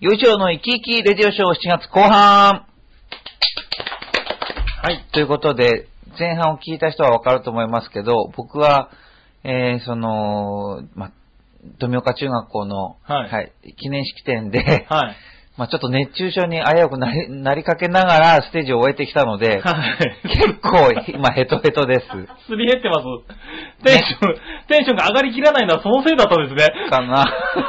よいしょの生き生きレディオショー7月後半はい。ということで、前半を聞いた人はわかると思いますけど、僕は、えー、その、ま、富岡中学校の、はい記念式典で、はい。まあちょっと熱中症に危うくなりなりかけながらステージを終えてきたので、はい。結構今ヘトヘトです。すり減ってます。テンション、テンションが上がりきらないのはそのせいだったんですね。かな。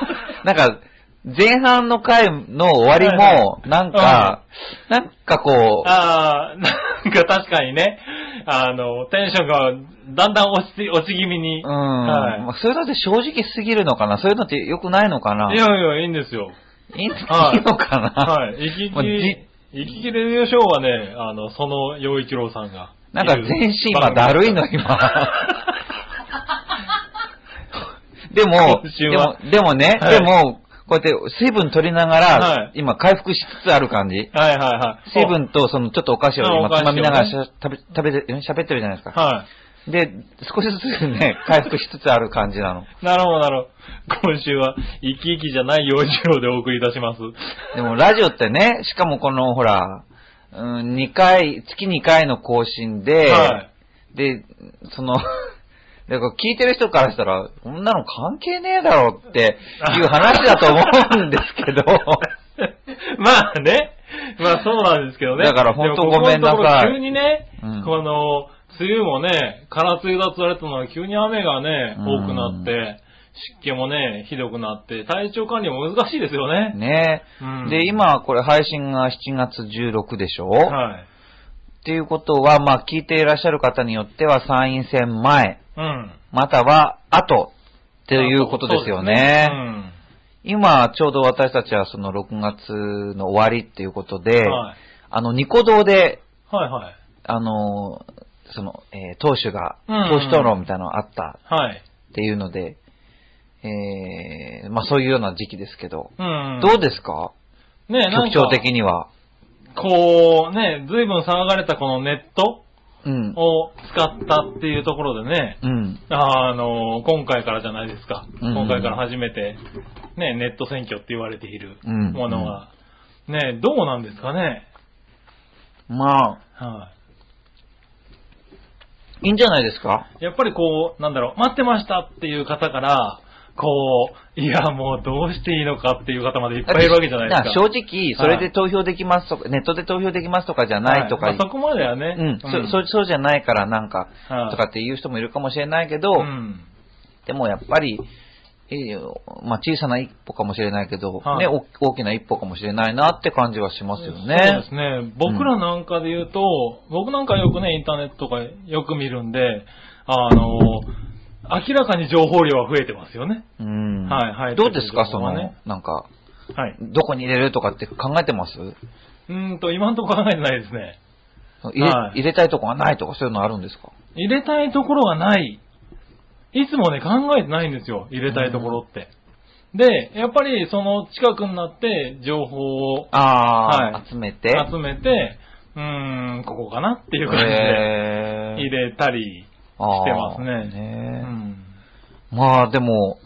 なんか、前半の回の終わりも、なんか、なんかこう、あー、なんか確かにね、あの、テンションがだんだん落ち、落ち気味に。うん、はい。まあそういうのって正直すぎるのかな？そういうのって良くないのかな？いやいや、いいんですよ。いいいいはいのかな、はい。生きもうじ生き、生き切れるショーはね、あの、その洋一郎さんが。なんか全身今だるいの今。でも、でもは、でもね、はい。でも、こうやって水分取りながら、はい今回復しつつある感じ。はいはいはい。水分とそのちょっとお菓子を今つまみながらしゃ食べ、食べて、喋ってるじゃないですか。はい。で、少しずつね、回復しつつある感じなの。なるほど、なるほど。今週は、生き生きじゃない洋一郎でお送りいたします。でもラジオってね、しかもこのほら、うん、2回、月2回の更新で、はい。で、その、だから聞いてる人からしたら、こんなの関係ねえだろっていう話だと思うんですけど、まあね。まあそうなんですけどね。だから本当ごめんなさい急にね、うんこの、梅雨もね、空梅雨だと言われたのが急に雨がね、うん多くなって、湿気もね、ひどくなって、体調管理も難しいですよね。ねうんで、今これ配信が7月16でしょ、はい。っていうことは、まあ聞いていらっしゃる方によっては参院選前、うん。または後っていうことですよね。そうですね今、ちょうど私たちはその6月の終わりっていうことで、うん。はい。あの、ニコ動で、はいはい。あの、その、えー党首が、うん党首討論みたいなのがあったはい。っていうので、えー、まあそういうような時期ですけど、うん。どうですか？ね局長的には。こう、ね、随分騒がれたこのネットうん。を使ったっていうところでね、うん。あの、今回からじゃないですか。うん今回から初めて、ね、ネット選挙って言われているうんものが、ね、どうなんですかね？まあ、はいいんじゃないですか？い。やっぱりこう、なんだろう、待ってましたっていう方から、こう、いや、もうどうしていいのかっていう方までいっぱいいるわけじゃないですか。正直、それで投票できますとか、ネットで投票できますとかじゃないとか、はいまあそこまではね。うん、そそそうじゃないからなんか、はいとかっていう人もいるかもしれないけど、うん。でもやっぱり、えーまあ小さな一歩かもしれないけど、はいね、お大きな一歩かもしれないなって感じはしますよね。そうですね。僕らなんかで言うと、僕なんかよくね、インターネットとかよく見るんで、あの、明らかに情報量は増えてますよね。うん。はいはいどうですか、そのなんか、はい。どこに入れるとかって考えてます？うーんと、今んとこ考えてないですね。入れ,、はい入れたいとこがないとかそういうのあるんですか？入れたいところがない。いつもね、考えてないんですよ。入れたいところって。で、やっぱりその近くになって情報をああ、はい集めて。集めて、うーん、ここかなっていう感じで入れたりしてますね。あーうねんまあでも、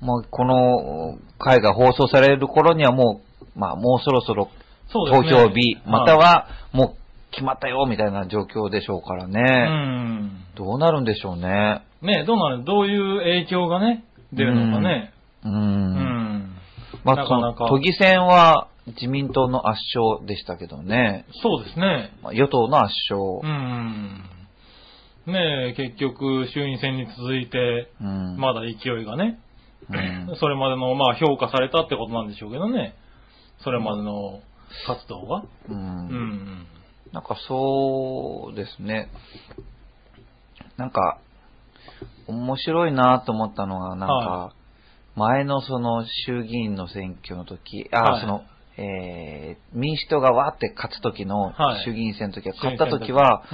まあこの回が放送される頃にはもう、まあもうそろそろ投。票日、またはもう決まったよみたいな状況でしょうからうね。ん。どうなるんでしょうね。ねどうなる？どういう影響がね、出るのかね。う。うんん。まあなかなかその都議選は自民党の圧勝でしたけどね。そうですね。まあ与党の圧勝。うん。ねえ、結局、衆院選に続いて、うんまだ勢いがね、うん それまでの、まあ、評価されたってことなんでしょうけどね。それまでの活動が。ううんん。なんかそうですね。なんか、面白いなと思ったのが、なんはか、前のその衆議院の選挙の時、あ、はいその、えー、民主党がわーって勝つ時のはい衆議院選の時は、勝った時は、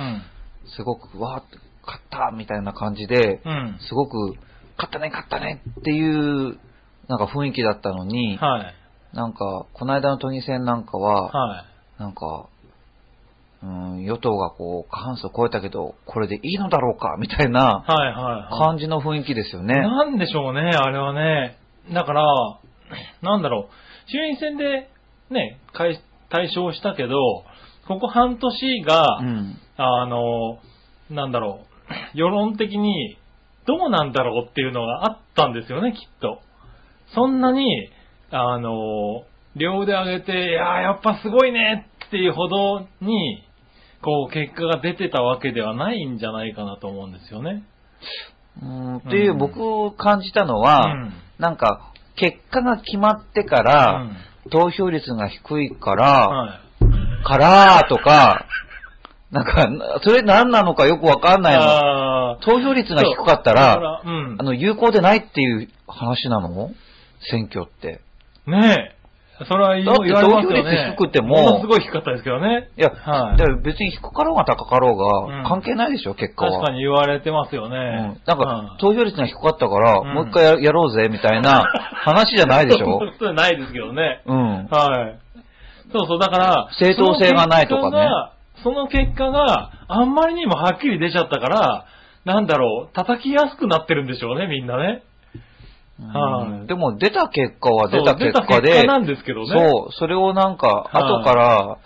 すごくわーって勝ったみたいな感じで、うん。うん。すごく、勝ったね、勝ったねっていう、なんか雰囲気だったのに、はい。なんか、この間の都議選なんかは、はい。なんか、うん、与党がこう、過半数を超えたけど、これでいいのだろうかみたいなはいはいはい。感じの雰囲気ですよね。なんでしょうね、あれはね。だから、なんだろう。衆院選でね、解対象したけど、ここ半年が、うん。あの、なんだろう、世論的にどうなんだろうっていうのがあったんですよね、きっと。そんなに、あの、両腕上げて、いやーやっぱすごいねっていうほどに、こう、結果が出てたわけではないんじゃないかなと思うんですよね。うん、っていううん僕感じたのは、うんなんか、結果が決まってから、投票率が低いから、はい。からとか、なんか、それ何なのかよくわかんないの。投票率が低かった、らうんあ。の、有効でないっていう話なの？選挙って。ねえ。それは言われますよ投票率ね。低くてもものすごい低かったですけどね。いや、はいだから別に低かろうが高かろううんが、関係ないでしょ、結果は。確かに言われてますよね。うん、なんか、はい投票率が低かったから、うんもう一回ややろうぜ、みたいな 話じゃないでしょ？それないですけどね。うん。はい。そうそう、だから、正当性がないとかねその結果が。あんまりにもはっきり出ちゃったから、なんだろう、叩きやすくなってるんでしょうね、みんなね。はいうんでも出た結果は出た結果で、そう出た結果なんですけどね。そう、それをなんか、はい後から、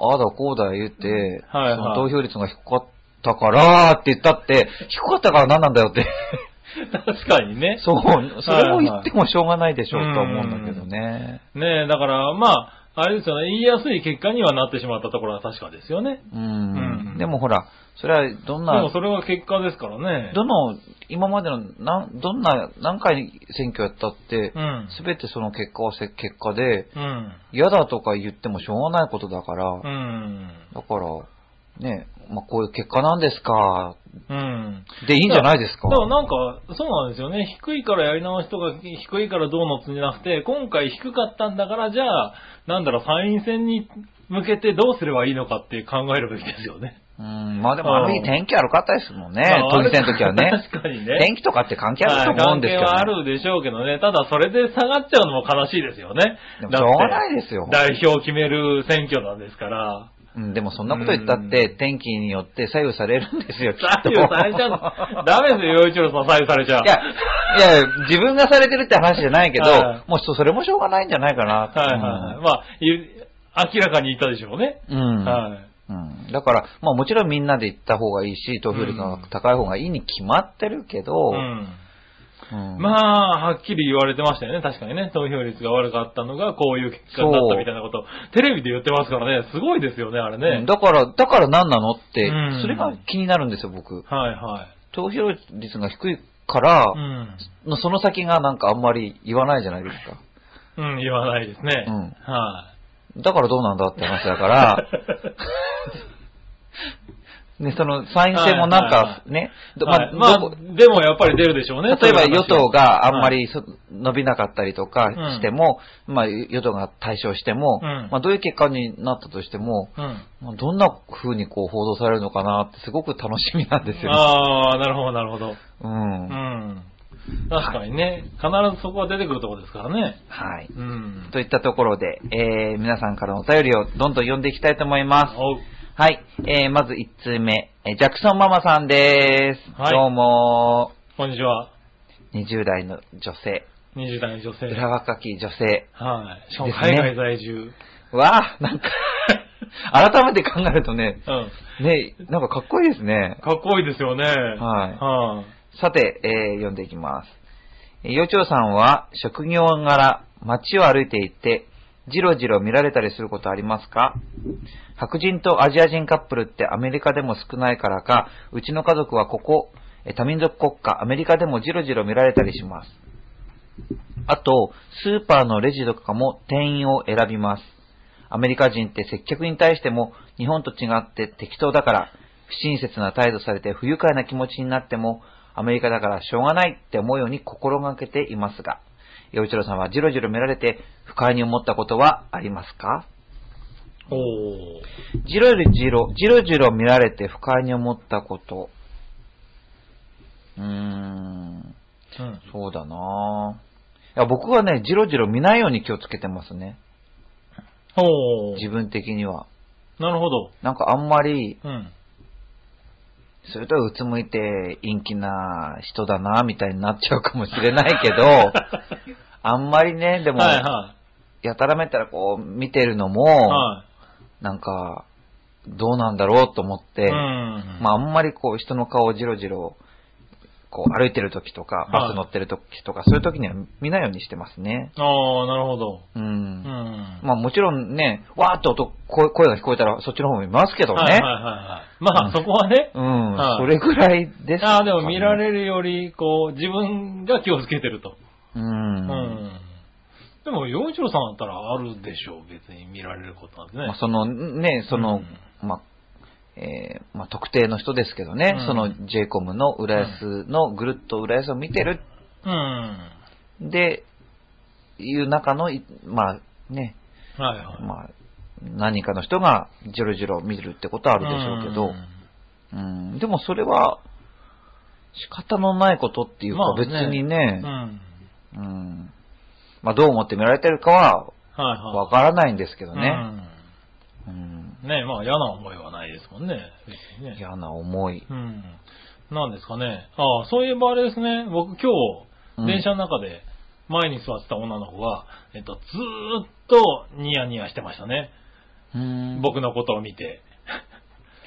ああだこうだ言って、はいはいその投票率が低かったからって言ったって、低かったから何なんだよって。確かにね。そう、それを言ってもしょうがないでしょうはいと思うんだけどね。ねえ、だから、まあ、あれですよね、言いやすい結果にはなってしまったところは確かですよね。うん。うんでもほら、それはどんなでも、それは結果ですからね。どの、今までの、なん、どんな、何回選挙やったってう、ん。すべてその結果はせ結果で、うん。嫌だとか言ってもしょうがないことだから、うん。だから、ね、まあ、こういう結果なんですか、うん。でいいんじゃないですか？だからなんか、そうなんですよね。低いからやり直しとか、低いからどうのってんじゃなくて、今回低かったんだから、じゃあ、なんだろう、参院選に向けてどうすればいいのかって考えるべきですよね。うん、まあでもあの日天気悪かったですもんね、まあ都議選の時はね。確かにね。天気とかって関係あると思うんですけど、はい関係はあるでしょうけどね。ただそれで下がっちゃうのも悲しいですよね。でもしょうがないですよ。代表を決める選挙なんですから。うん、でもそんなこと言ったって、天気によって左右されるんですよ、きっと。左右されちゃう。ダメですよ、洋一郎さん左右されちゃう。いや、いや、自分がされてるって話じゃないけど、はいもうそそれもしょうがないんじゃないかな。はいはいはい。まあ、ゆ明らかに言ったでしょうね。うん。はい。うん、だから、まあもちろんみんなで行った方がいいし、投票率が高い方がいいに決まってるけど、うん。うんまあ、はっきり言われてましたよね。確かにね。投票率が悪かったのがこういう結果になったみたいなこと。テレビで言ってますからね。すごいですよね、あれうねん。だから、だから何なの？って、うんそれが気になるんですよ、僕。はいはい。投票率が低いから、うん。その先がなんかあんまり言わないじゃないですか。うん、言わないですね。うんはだからどうなんだって話だから、ね、その参院選もなんはいはいはかね、い。どはいまあ、どまあこ、でもやっぱり出るでしょうね。例えば与党があんまりそ伸びなかったりとかうんしても、まあ与党が対象しても、うんまあどういう結果になったとしても、うん。まあどんな風にこう報道されるのかなってすごく楽しみなんですよね。ああ、なるほど、なるほど。う。うんん。確かにね。必ずそこは出てくるところですからね。はい。うん。といったところで、えー、皆さんからのお便りをどんどん読んでいきたいと思います。はい。えー、まず1通目、えージャクソンママさんです。はいどうもこんにちは。20代の女性、20代の女性。裏若き女性。はい。しかも海外在住。わあ、なんか、改めて考えるとね、うん。ね、なんかかっこいいですね。かっこいいですよね。はいはい。さて、えー読んでいきます。えー幼鳥さんは職業柄街を歩いていて、じろじろ見られたりすることありますか？白人とアジア人カップルってアメリカでも少ないからか、うちの家族はここ、多民族国家、アメリカでもじろじろ見られたりします。あと、スーパーのレジとかも店員を選びます。アメリカ人って接客に対しても日本と違って適当だから、不親切な態度されて不愉快な気持ちになっても、アメリカだからしょうがないって思うように心がけていますが、洋一郎さんはじろじろ見られて不快に思ったことはありますか？おー。じろじろ、じろじろ見られて不快に思ったこと。うーん、うん。そうだなぁ。いや僕はね、じろじろ見ないように気をつけてますね。おー。自分的には。なるほど。なんかあんまり、うん。それとはうつむいて陰気な人だな、みたいになっちゃうかもしれないけど、あんまりね、でも、はいはやたらめったらこう見てるのも、はなんか、どうなんだろうと思って、い。うん。まああんまりこう人の顔をじろじろ、こう歩いてる時とか、いバス乗ってる時とか、そういう時には見ないようにしてますね。ああ、なるほど。うん。うん。まあもちろんね、わーっと音声声が聞こえたらそっちの方も見ますけどね。はいはいはいはい。まあ、うんそこはね。うん、はいそれぐらいですか、ああ、でも見られるより、こう、自分が気をつけてると。うん。うん。でも、洋一郎さんだったらあるでしょう。別に見られることなんてね。まあ、そのね、その、まあ、えーまあ、特定の人ですけどね、うんその JCOM の浦安のぐるっと浦安を見てる、うん。で、いう中のい、まあね、はいはい。まあ、何人かの人がじろじろ見るってことはあるでしょうけど、うん、でもそれは仕方のないことっていうかまあね別にうん。ね、うん。うん、まあどう思って見られてるかははいはい。わからないんですけどね。ううんん。ねまあ嫌な思いはないですもんね。別にね。嫌な思い。うん。なんですかね。ああ、そういえばあれですね。僕今うん日、電車の中で前に座ってた女の子が、えっと、ずーっとニヤニヤしてましたね。うん僕のことを見て。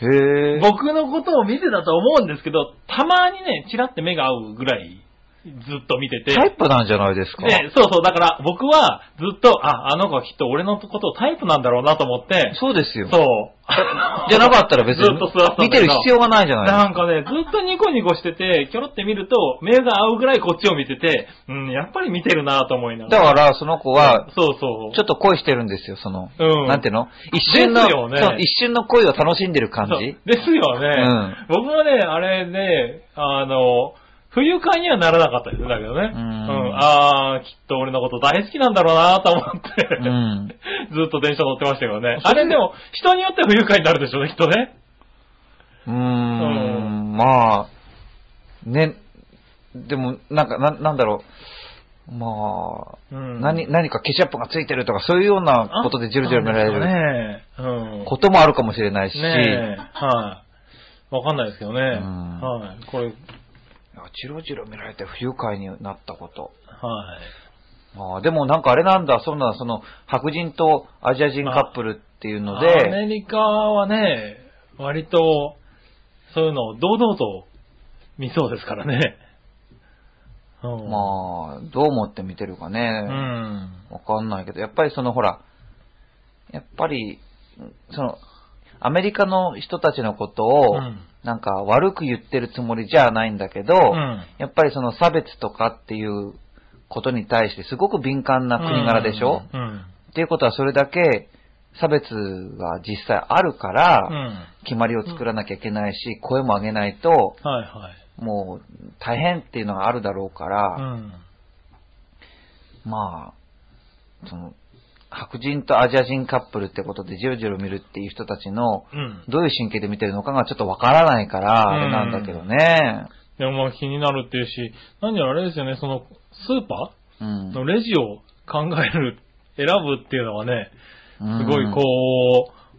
へえ。僕のことを見てたと思うんですけど、たまにね、チラって目が合うぐらい、ずっと見てて。タイプなんじゃないですか？で、そうそう、だから僕はずっと、あ、あの子はきっと俺のことをタイプなんだろうなと思って、そうですよ。そう。じゃなかったら別にずっと座って見てる必要がないじゃないですか。なんかね、ずっとニコニコしてて、キョロって見ると、目が合うぐらいこっちを見てて、うん、やっぱり見てるなと思いながら。だから、その子は、そうそう。ちょっと恋してるんですよ、その、うんなんていうの？一瞬の、ね一瞬の恋を楽しんでる感じですよね。僕もね、あれね、あの、不愉快にはならなかったですね、だけどね。ううんん。あー、きっと俺のこと大好きなんだろうなと思って、うん。ずっと電車乗ってましたけどね。あれでも、人によって不愉快になるでしょうね、きっとね。うーん、まあ、ね、でも、なんか、ななんだろう。まあ、うん何、何かケチャップがついてるとか、そういうようなことでジルジル見られるね。うん。こともあるかもしれないし、ねえ。はい。わかんないですけどね。んはい。これ、はい。ジロジロ見られて不愉快になったこと。ああでもなんかあれなんだ、そんな、その、白人とアジア人カップルっていうのアで、メリカはね、割と、そういうのを堂々と見そうですからね。うん、まあ、どう思って見てるかうね、ん。わかんないけど、やっぱりそのほら、やっぱり、その、アメリカの人たちのことを、うんなんか悪く言ってるつもりじゃないんだけど、うんやっぱりその差別とかっていうことに対してすごく敏感な国柄でしょ、うん。っていうことはそれだけ差別が実際あるから、うん。決まりを作らなきゃいけないし、声も上げないと。もう大変っていうのがあるだろうから、うん。まあ、その、白人とアジア人カップルってことでジロジロ見るっていう人たちの、うん。どういう神経で見てるのかがちょっとわからないから、あれなんだけどね。でもまあ気になるっていうし、何やらあれですよね、その、スーパうんーのレジを考える、選ぶっていうのはね、すごいうんこ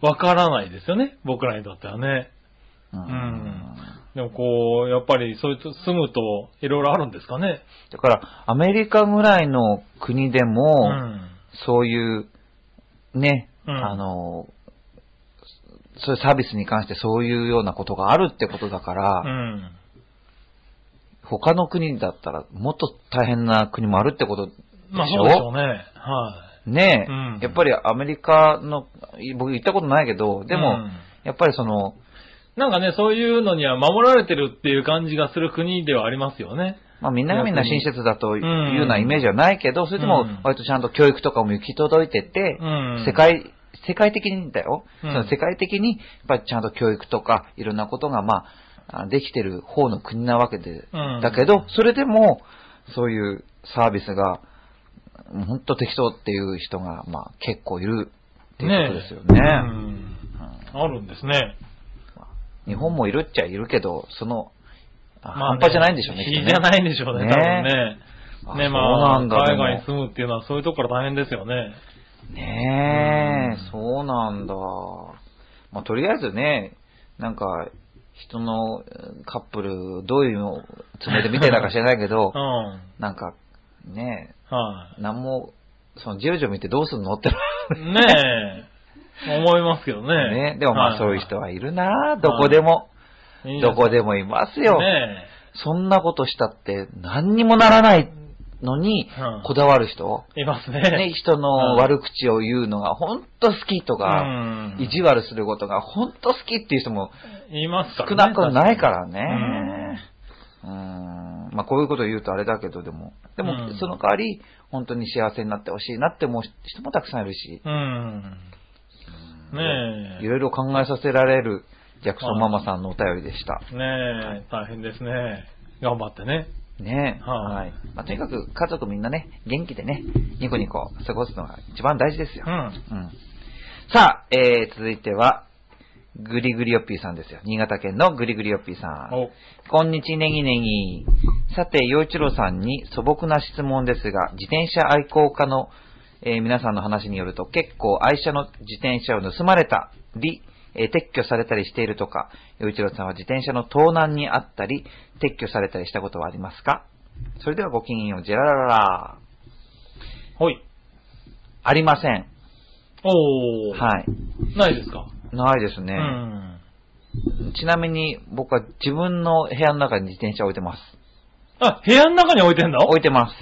う、わからないですよね、僕らにとってはね。ううんん。でもこう、やっぱりそういうと住むといろいろあるんですかね。だから、アメリカぐらいの国でうも、ん。そういう、ね、うんあの、そういうサービスに関してそういうようなことがあるってことだから、うん。他の国だったらもっと大変な国もあるってことでしょ、まあそうでしょうね。はねえ、うんやっぱりアメリカの、僕行ったことないけど、い。でも、うんやっぱりその、なんかね、そういうのには守られてるっていう感じがする国ではありますよね。まあみんながみんな親切だといううん。ようなイメージはないけど、それでもうん。割とちゃんと教育とかも行き届いてて、うん。世界、世界的にだよ、うん。その世界的にやっぱりちゃんと教育とかいろんなことがまあ、あできてる方の国なわけで、うん。だけど、それでもそういうサービスが、本当適当っていう人がまあ結構いるっていうことですよね。うん。あるんですね。日本もいるっちゃいるけど、その、半端じゃないんでしょうね。比じゃないんでしょうね、ね多分ね。ね、まあ、海外に住むっていうのはそういうとこから大変ですよね。ねえ、うんそうなんだ。まあ、とりあえずね、なんか、人のうんカップル、どういうのつもりで見てたか知らないけど う、ん。なんか、ねはえ、なんもそのジロジロ見てどうすんのって。ねえ。思いますけどね。ね。でもまあそういう人はいるなどこでも。どこでもいますよ。ねそんなことしたって何にもならないのにうん、こだわる人。え。いますね。ね、人の悪口を言うのが本当好きとうか、ん意地悪することが本当好きっていう人もいます少ね。なくないからね。うん。まあこういうことを言うとあれだけど、でも、でもうんその代わり、本当に幸せになってほしいなって思う人もたくさんいるし、うん。ねえ。いろいろ考えさせられるジャクソンママさんのお便りでした。ねえ、大変ですね。頑張ってね。ねはいはい。まあ、とにかく家族みんなね、元気でね、ニコニコ過ごすのが一番大事ですよ。うん。うん。さあ、えー、続いては、グリグリヨッピーさんですよ。新潟県のグリグリヨッピーさん。お、こんにちネギネギ。さて、洋一郎さんに素朴な質問ですが、自転車愛好家の、えー皆さんの話によると、結構愛車の自転車を盗まれたり、えー撤去されたりしているとか、洋一郎さんは自転車の盗難にあったり、撤去されたりしたことはありますか？それではごきげんよう、ジェララララ。ほい。ありません。おー。はい。ないですか？ないですね。うん。ちなみに、僕は自分の部屋の中に自転車置いてます。あ、部屋の中に置いてんの？置いてます。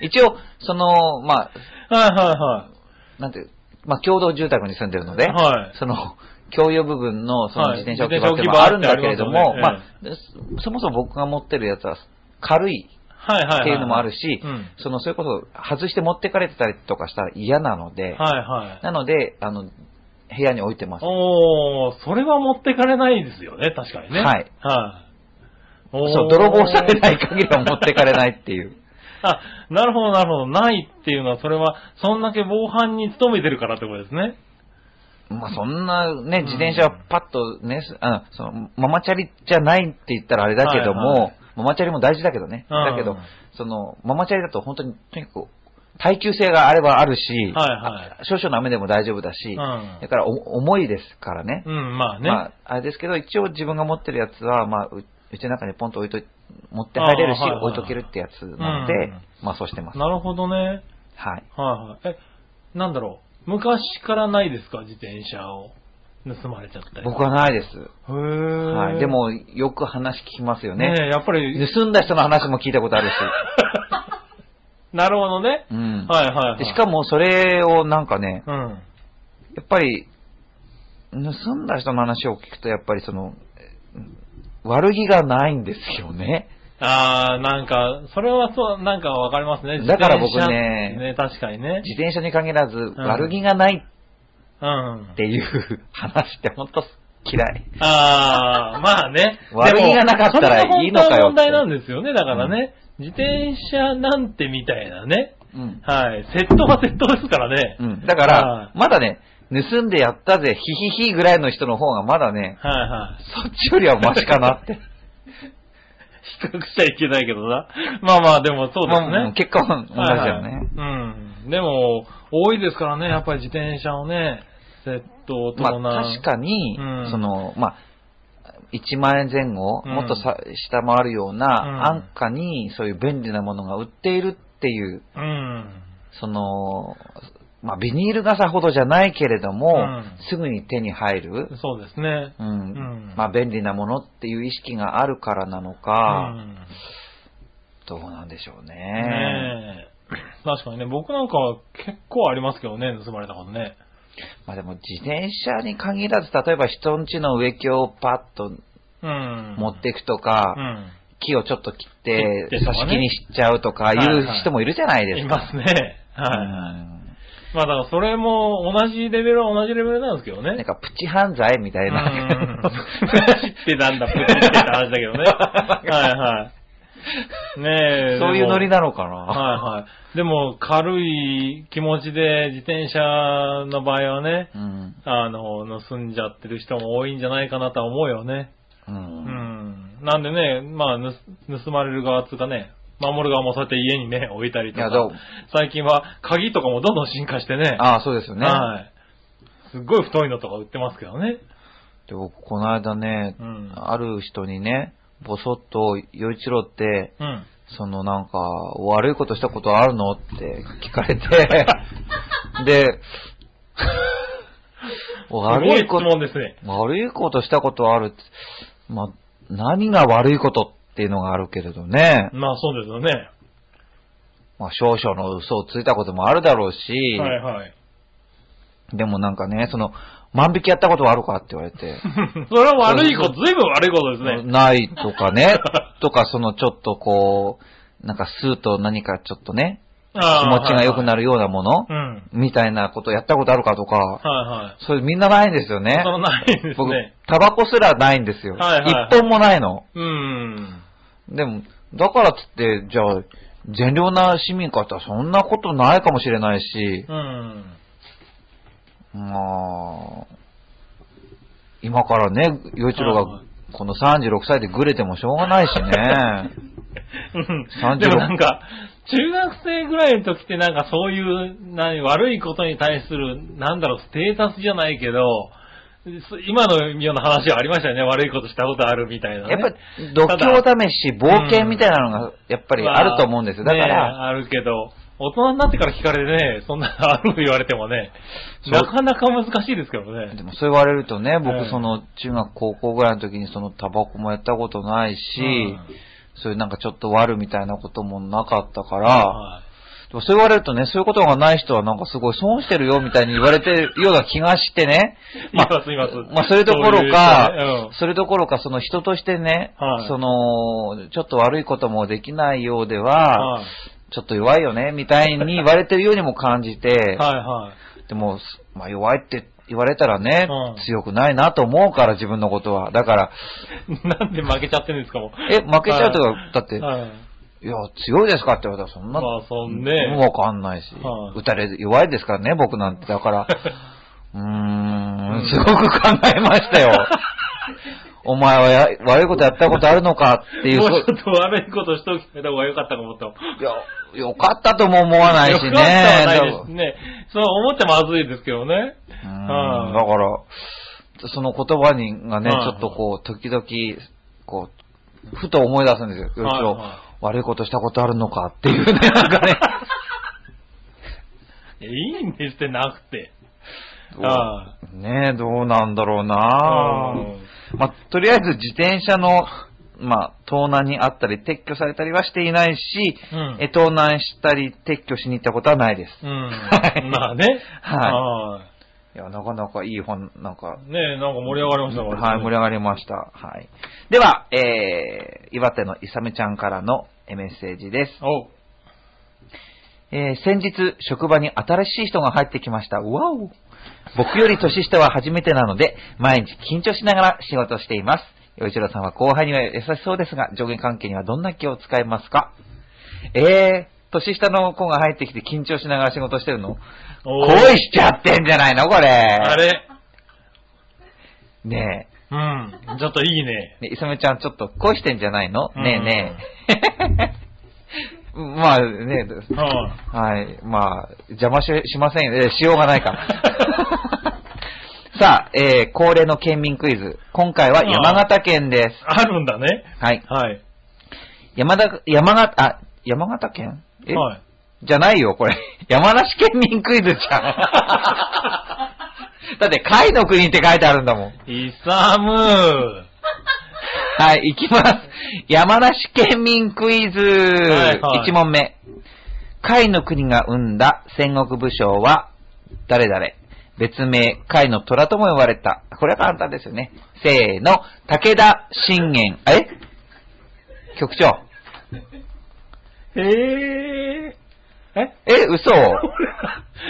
一応、その、まあ、はいはなんていう、まあ、共同住宅に住んでるので、いはい。はい。その、共用部分のそのはい自転車置き場っていうのはあるんだけれども、まあ、そもそも僕が持ってるやつは軽いはいはいはい。っていうのもあるし、うん。その、それこそ外して持ってかれてたりとかしたら嫌なので、はいはい。なので、あの、部屋に置いてます。おー、それは持ってかれないですよね、確かにね。はい。はい。おーそう、泥棒されない限りは持ってかれないっていう。あ、なるほどなるほど。ないっていうのは、それは、そんだけ防犯に努めてるからってことですね。まあそんなね、自転車はパッとね、すあその、ママチャリじゃないって言ったらあれだけども、はいはいママチャリも大事だけどね。うんだけど、その、ママチャリだと本当に、とにかく、耐久性があればあるし、はいはい。少々の雨でも大丈夫だし、うんだからお重いですからね。うん、まあね。まあ、あれですけど、一応自分が持ってるやつは、まあ、ううちの中にポンと置いとい、持って入れるし、あーはいはい置いとけるってやつなので、うんまあそうしてます。なるほどね。はい。はいはい。え、なんだろう。昔からないですか？自転車を盗まれちゃったり。僕はないです。へーはい。で、も、よく話聞きますよね。ねえやっぱり、盗んだ人の話も聞いたことあるし。なるほどね。うん。はいはい、はい。でしかも、それをなんかね、うん。やっぱり、盗んだ人の話を聞くと、やっぱりその、悪気がないんですよね。あー、なんか、それはそう、なんかわかりますね。だから僕ねね、確かにね。自転車に限らず、悪気がないうんっ。ていう話って本当嫌い。あー、まあね。悪気がなかったらいいのかよってでもそれが本当は問題なんですよね。だからね、自転車なんてみたいなね。うん。はい。窃盗は窃盗ですからね。うん。だかはらい、まだね、盗んでやったぜ、ヒヒヒぐらいの人の方がまだね、はいはい。そっちよりはマシかなって。比 較しちゃいけないけどな。まあまあ、でもそうですまあね。結果は同じだよね。はいはいうん。でも、多いですからね、やっぱり自転車をね、窃盗盗ま難。あ確かに、うんその、まあ、1万円前後、うんもっとさ下回るよううんな安価にそういう便利なものが売っているっていう、うん。その、まあビニール傘ほどじゃないけれども、うんすぐに手に入る、そうですね。うんうんまあ便利なものっていう意識があるからなのか、うんどうなんでしょうね。ねえ。確かにね、僕なんかは結構ありますけどね、盗まれたことね。まあでも自転車に限らず、例えば人ん家の植木をパッとうん。持っていくとか、うん。木をちょっと切って切ってとかね挿し木にしちゃうとかいはいはいう人もいるじゃないですか。いますね。はい。うんまあだからそれも同じレベルは同じレベルなんですけどね。なんかプチ犯罪みたいな。うん プチってなんだ、プチってって話だけどね。はいはい。ねえ。そういうノリだ。なのかな。はいはい。でも、軽い気持ちで自転車の場合はね、うん。あの、盗んじゃってる人も多いんじゃないかなとは思うよね。う。うんん。なんでね、まあ、盗盗まれる側つうかね、守る側もそうやって家にね、置いたりとかいやどう。最近は鍵とかもどんどん進化してね。ああ、そうですよね。はい。すっごい太いのとか売ってますけどね。で僕、この間ね、うんある人にね、ぼそっと、洋一郎って、うん。そのなんか、悪いことしたことあるのって聞かれて、で、悪いこすごい質問ですね。と、悪いことしたことあるって、まあ、何が悪いことっていうのがあるけれどね。まあそうですよね。まあ少々の嘘をついたこともあるだろうし、はいはい。でもなんかね、その、万引きやったことはあるかって言われて、それは悪いこと、ずいぶん悪いことですね。ないとかね、とかそのちょっとこう、なんか吸うと何かちょっとね、気持ちが良くなる。るようなもの、うん。みたいなことやったことあるかとか、はいはい。それみんなないんですよね。そのないです僕ね。、タバコすらないんですよ。はいはい一本もないの。うん。でも、だからっつって、じゃあ、善良な市民かってそんなことないかもしれないし、うん。まあ、今からね、洋一郎がこの36歳でグレてもしょうがないしね。36でもなんか、中学生ぐらいの時ってなんかそういう、何、悪いことに対する、なんだろう、ステータスじゃないけど、す今のような話はありましたよね。悪いことしたことあるみたいな、ね。やっぱ、度胸試し、冒険みたいなのが、やっぱりあると思うんですよ。だかねら、あるけど、大人になってから聞かれてね、そんなのある言われてもね、なかなか難しいですけどね。でもそう言われるとね、ええ僕その中学高校ぐらいの時にそのタバコもやったことないし、うんそういうなんかちょっと悪みたいなこともなかったから、はでもそう言われるとね、そういうことがない人はなんかすごい損してるよみたいに言われてるような気がしてね。いますいますまあそれどころか、そういう人ねそれどころかその人としてね、はいその、ちょっと悪いこともできないようでうんは、はいちょっと弱いよね、みたいに言われてるようにも感じて、はいはでも、まあ弱いって言われたらね、うん強くないなと思うから自分のことは。だから、い。なんで負けちゃってるんですかもう。え、負けちゃうとか、だって、はい。いや、強いですかって言われたらそんな、まあそんねうんわかんないし、はい打たれ弱いですからね、僕なんて。だから、うーん、すごく考えましたよ。お前はや悪いことやったことあるのかっていう、そもうちょっと悪いことしときた方がよかったかもと。いや、よかったとも思わないしね。よかったはないですね。そう思ってまずいですけどね。うんはいだから、その言葉にがね、はいちょっとこう、時々、こう、ふと思い出すんですよ。よ一郎、はいは悪いことしたことあるのかっていうね、なんかね。い やいいんですってなくて。どうはねえ、どうなんだろううなんまあ、とりあえず自転車の、まあ、盗難にあったり、撤去されたりはしていないし、うんえ盗難したり、撤去しに行ったことはないです。うん。はいまあね。はいや、なかなかいい本、なんか、い。ねえ、なんか盛り上がりましたねはい、盛り上がりました。はい。では、えー、岩手のいさめちゃんからのえメッセージです。おう。えー、先日、職場に新しい人が入ってきました。わお僕より年下は初めてなので、毎日緊張しながら仕事をしています。洋一郎さんは後輩には優しそうですが、上下関係にはどんな気を使いますか？えー、年下の子が入ってきて緊張しながら仕事してるの？恋しちゃってんじゃないのこれ。あれ？ねうん。ちょっといいね。え、ね、いさめちゃんちょっと恋してんじゃないの？うんねえねえ。まあね、ははい。まあ、邪魔ししませんよ。えーしようがないから。さあ、えー恒例の県民クイズ。今回は山形県です。あるんだね。はい。はい。山田、山形、あ、山形県？え、はい。じゃないよ、これ。山梨県民クイズじゃん。だって、甲斐の国って書いてあるんだもん。イサムはい、行きます。山梨県民クイズ。はいはい1問目。甲斐の国が生んだ戦国武将は誰々？別名、甲斐の虎とも呼ばれた。これは簡単ですよね。せーの、武田信玄。え？局長。へえ。え？え、嘘だ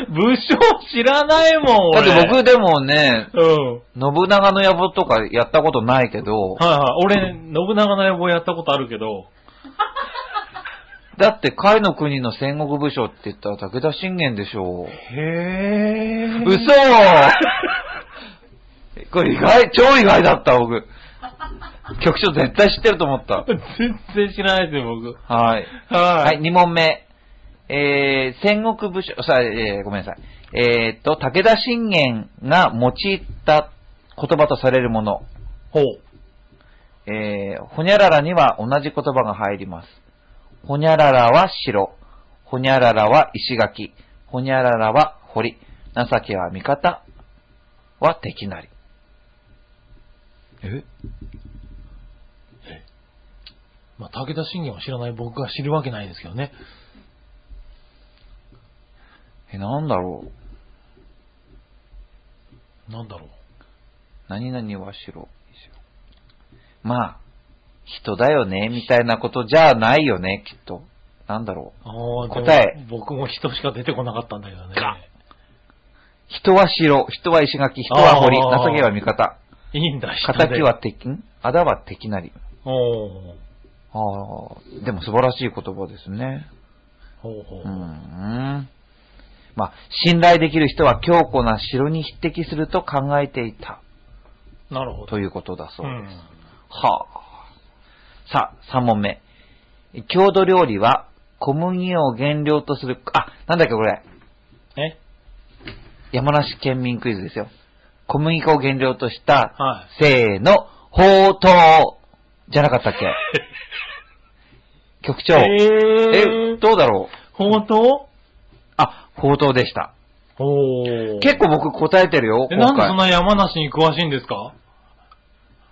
武将知らないもん、俺。って僕でもね、うん。信長の野望とかやったことないけど、はいはい。俺、信長の野望やったことあるけど、だって甲斐の国の戦国武将って言ったら武田信玄でしょう。へえ。嘘 これ意外、超意外だった、僕。局長絶対知ってると思った。全然知らないですよ、僕。はい。はい。はい、2問目。えー、戦国武将、さあ、えー、ごめんなさい。えーっと、武田信玄が用いた言葉とされるもの。ほう。えー、ほにゃららには同じ言葉が入ります。ほにゃららは城。ほにゃららは石垣。ほにゃららは堀。情けは味方。は敵なり。え？まあ、武田信玄を知らない僕が知るわけないですけどね。え、なんだろう？なんだろう？何々は城。まあ、人だよね、みたいなことじゃないよね、きっと。なんだろう？ああ、答え僕も人しか出てこなかったんだけどね。人は城、人は石垣、人は堀、情けは味方。いいんだ、人で仇は敵、ん仇は敵なり。おーああ、でも素晴らしい言葉ですね。ほうほう。うーん。まあ、信頼できる人は強固な城に匹敵すると考えていた。なるほど。ということだそううです。ん。はあ。さあ、3問目。郷土料理は小麦を原料とする、あ、なんだっけこれ。え？山梨県民クイズですよ。小麦粉を原料とした、はい。せーの、ほうとうじゃなかったっけ？局長。ええ、どうだろう？ほうとあ、ほうとうでした。うおー結構僕答えてるよ、え、今回なんでそん。な山梨に詳しいんですか？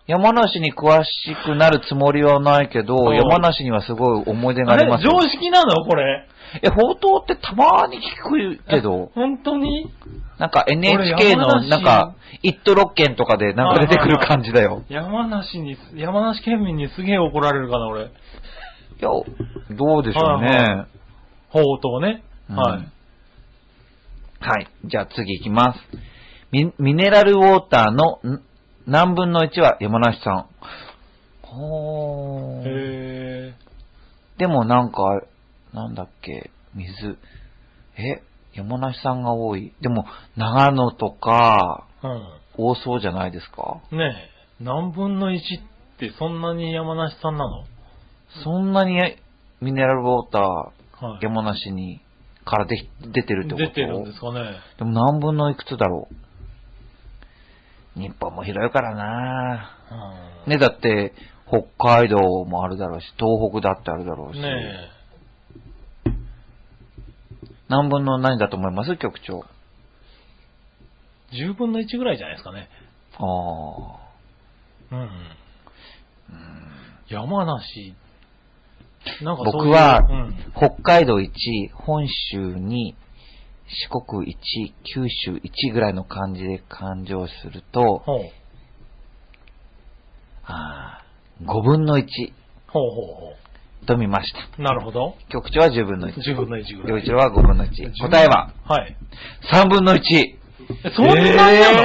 山梨に詳しくなるつもりはないけど、うん山梨にはすごい思い出がありますよ。常識なのこれ？え、ほうとうってたまに聞くけど、本当に？なんか NHK の、梨なんか、一都六県とかでなんか出てくる感じだよ。山梨に、山梨県民にすげえ怒られるかな、俺。いや、どうでしょうはいねは。ほうとうね。うんはい。はい。じゃあ次行きます。ミミネラルウォーターのん何分の1は山梨さん。ほー。へでもなんか、なんだっけ、水。え、山梨さんが多い。でも、長野とか、ー。多そうじゃないですか？うん。ねえ、何分の1ってそんなに山梨さんなの？そんなにミネラルウォーター、はい。山梨に、からで出てるってこと？出てるんですかね。でも何分のいくつだろう？日本も広いからなうんね、だって、北海道もあるだろうし、東北だってあるだろうし。ね何分の何だと思います？局長。え、10分の1ぐらいじゃないですかね。ああ。うん。山梨、なんかそういう僕はうん、北海道1、本州2、四国1、九州1ぐらいの感じで勘定すると、ほう。あー5分の1ほうほうほと見ました。う。なるほど。局長は10分の1。10分の1ぐらい。陽一郎は5分の1。答えははい。3分の1。えそんなになの、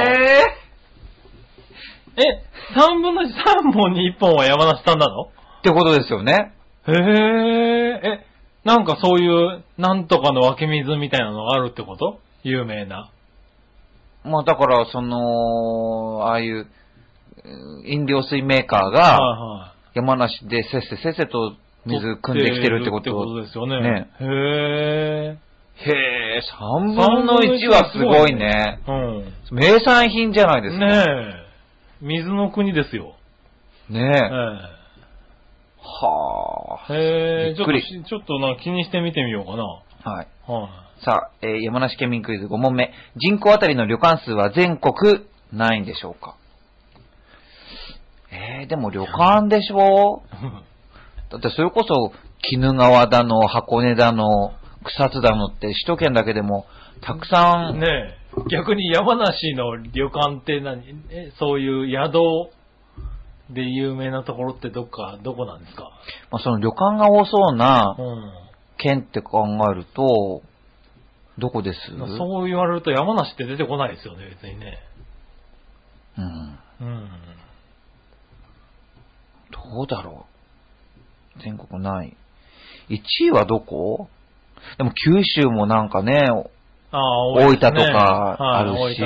ええ、3分の1、3本に1本は山梨さんなの？ーってことですよね。へえ、え、なんかそういう、なんとかの湧き水みたいなのがあるってこと？有名な。まあだから、その、ああいう、うん飲料水メーカーはいがは山梨でせっせせっせとい。水汲んできてるってこと？てことですよね。ねへえ。へえ、3分の1はすごいね。うん。名産品じゃないですか。ねえ。水の国ですよ。ねええ。はえ。へえ、ちょっとちょっとな、気にして見てみようかな。あ。はい。はさあ、えー山梨県民クイズ5問目。人口あたりの旅館数は全国何位でしょうか？えー、でも旅館でしょい。だってそれこそ、鬼怒川だの、箱根だの、草津だのって首都圏だけでもたくさん、ねえ。逆に山梨の旅館って何？え、そういう宿で有名なところってどっか、どこなんですか？まあ、その旅館が多そうなうん。県って考えると、どこです？そう言われると山梨って出てこないですよね、別にね。うん。うん。どうだろう。全国ない。1位はどこ？でも九州もなんかね、ああ、多大分とかあるはいし、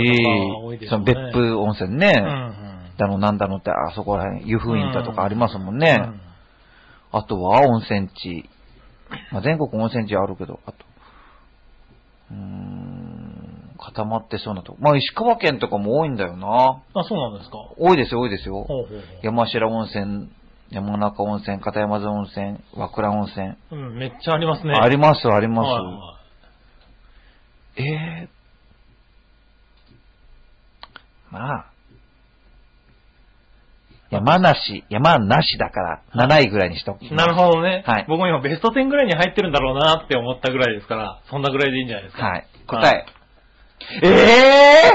別府温泉ね、うんうん。だのなんだのってあそこら辺、湯布院だとかありますもんね。うんあとは温泉地。まあ、全国温泉地あるけど、あと、うーん、固まってそうなとこ。まあ、石川県とかも多いんだよな。あ、そうなんですか。多いですよ、多いですよ。ほうほうほう。山城温泉山中温泉、片山津温泉、和倉温泉。うん、めっちゃありますね。あります、あります。はいはえー、まあ。山梨、山梨だから、7位ぐらいにしときいます。なるほどね。はい僕も今ベスト10ぐらいに入ってるんだろうなって思ったぐらいですから、そんなぐらいでいいんじゃないですか。はい。答え。え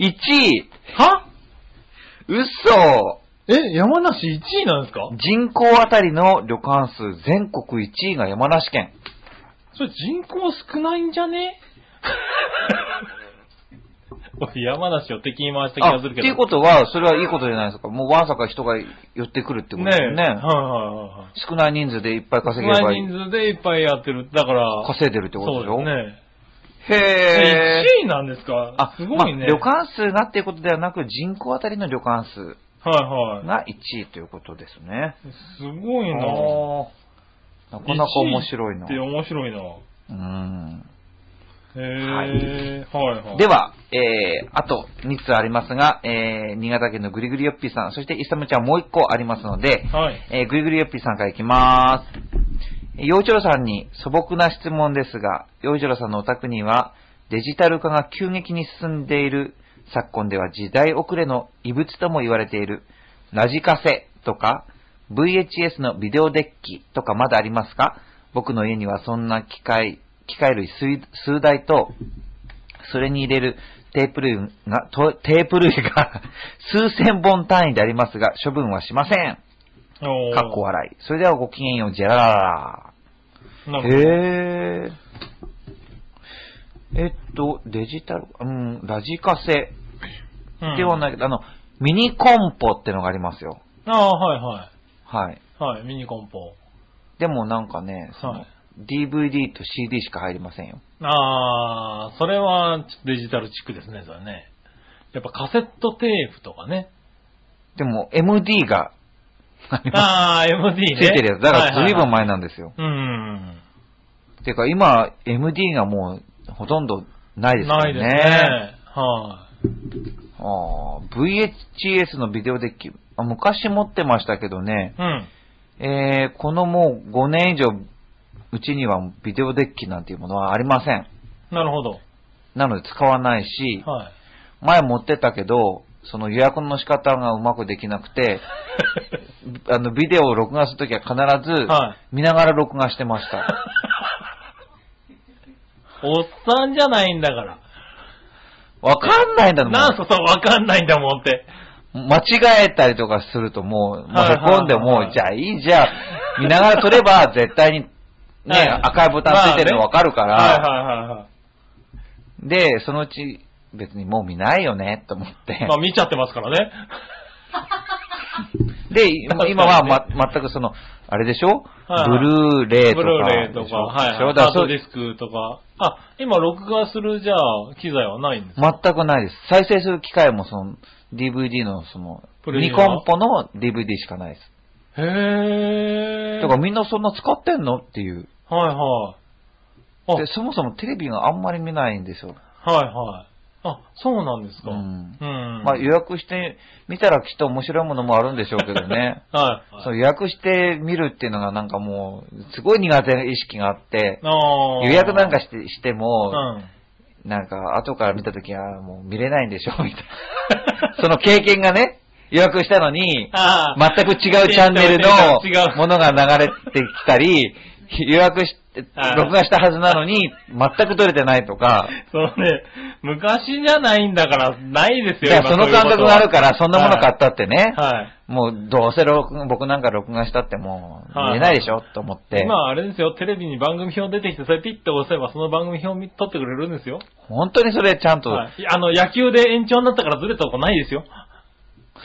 ぇ、ー、!1 位は？嘘え、山梨1位なんですか？人口あたりの旅館数全国1位が山梨県。それ人口少ないんじゃね？俺 山梨を敵に回した気あ、がするけど。っていうことは、それはいいことじゃないですか。もうわんさか人が寄ってくるってことですよね。ねえ。はいはいはいはい。少ない人数でいっぱい稼げれ少ばないい人数でいっぱいやってる。だから、稼いでるってことでしょ？そうですね。へ1位なんですか？あ、すごいね。まあ旅館数がっていうことではなく、人口あたりの旅館数はいはい。が1位ということですね。すごいななかなか面白いな1位って面白いなうん。へえ、はい、はい。では、えー、あと2つありますが、えー、新潟県のぐりぐりよっぴーさん、そしてイサムちゃんもう1個ありますので、はい。えー、ぐりぐりよっぴーさんからいきまーす。えー洋一郎さんに素朴な質問ですが、洋一郎さんのお宅にはデジタル化が急激に進んでいる昨今では時代遅れの異物とも言われているラジカセとか VHS のビデオデッキとかまだありますか？僕の家にはそんな機械、機械類数数台とそれに入れるテープ類が、とテープ類が 数千本単位でありますが、処分はしません。かっこ笑い。それではごきげんよう、ジェラララ。へー。えっと、デジタル、うん、ラジカセうんではないけど、あの、ミニコンポってのがありますよ。ああ、はいははい。い。はい、ミニコンポ。でもなんかね、そのはい DVD と CD しか入りませんよ。ああ、それはデジタルチックですね、それね。やっぱカセットテープとかね。でも MD がありますああ、MD ね。ついてるやつ。だから随分前。前なんですよ。うん。てか今、MD がもうほとんどないですからね。ないですね。はあー VHS のビデオデッキ。あ昔持ってましたけどね、い。うん。えー、このもう5年以上、うちにはビデオデッキなんていうものはありません。なるほど。なので使わないし、はい。前持ってたけど、その予約の仕方がうまくできなくて、あの、ビデオを録画するときは必ず、はい。見ながら録画してました。おっさんじゃないんだから。わかんないんだもん。なんすかわかんないんだもんって。間違えたりとかするともう、もうへこんでもう、じゃあいいじゃあ、見ながら撮れば絶対にね、はい赤いボタンついてるのわかるから、はいはいはいはい。で、そのうち別にもう見ないよね、と思って。まあ見ちゃってますからね。で、今は、ま、全くその、あれでしょ、はいはいブルーレイとか。ブルーレイとか、はい、はい。ハードディスクとか。あ、今録画するじゃあ、機材はないんですか？全くないです。再生する機会もその、DVD のその、ニコンポの DVD しかないです。へー。だからみんなそんな使ってんの？っていう。はいはい。あで、そもそもテレビがあんまり見ないんですよ。はいはい。あ、そうなんですか。うんうん。まあ予約してみたらきっと面白いものもあるんでしょうけどね。はい。そう予約して見るっていうのがなんかもう、すごい苦手な意識があって、予約なんかしてしても、うん。なんか後から見たときはもう見れないんでしょみたいな。その経験がね、予約したのに、全く違うチャンネルのものが流れてきたり、予約して、録画したはずなのに、全く撮れてないとか、そのね、昔じゃないんだから、ないですよ、その感覚があるから、そんなもの買っったってね、はい。もうどうせ録画僕なんか録画したってもう見れないでしょ？と思って、今あれですよ、テレビに番組表出てきて、それピッて押せばその番組表見撮ってくれるんですよ。本当にそれちゃんと、はい。あの、野球で延長になったからずれたとこないですよ。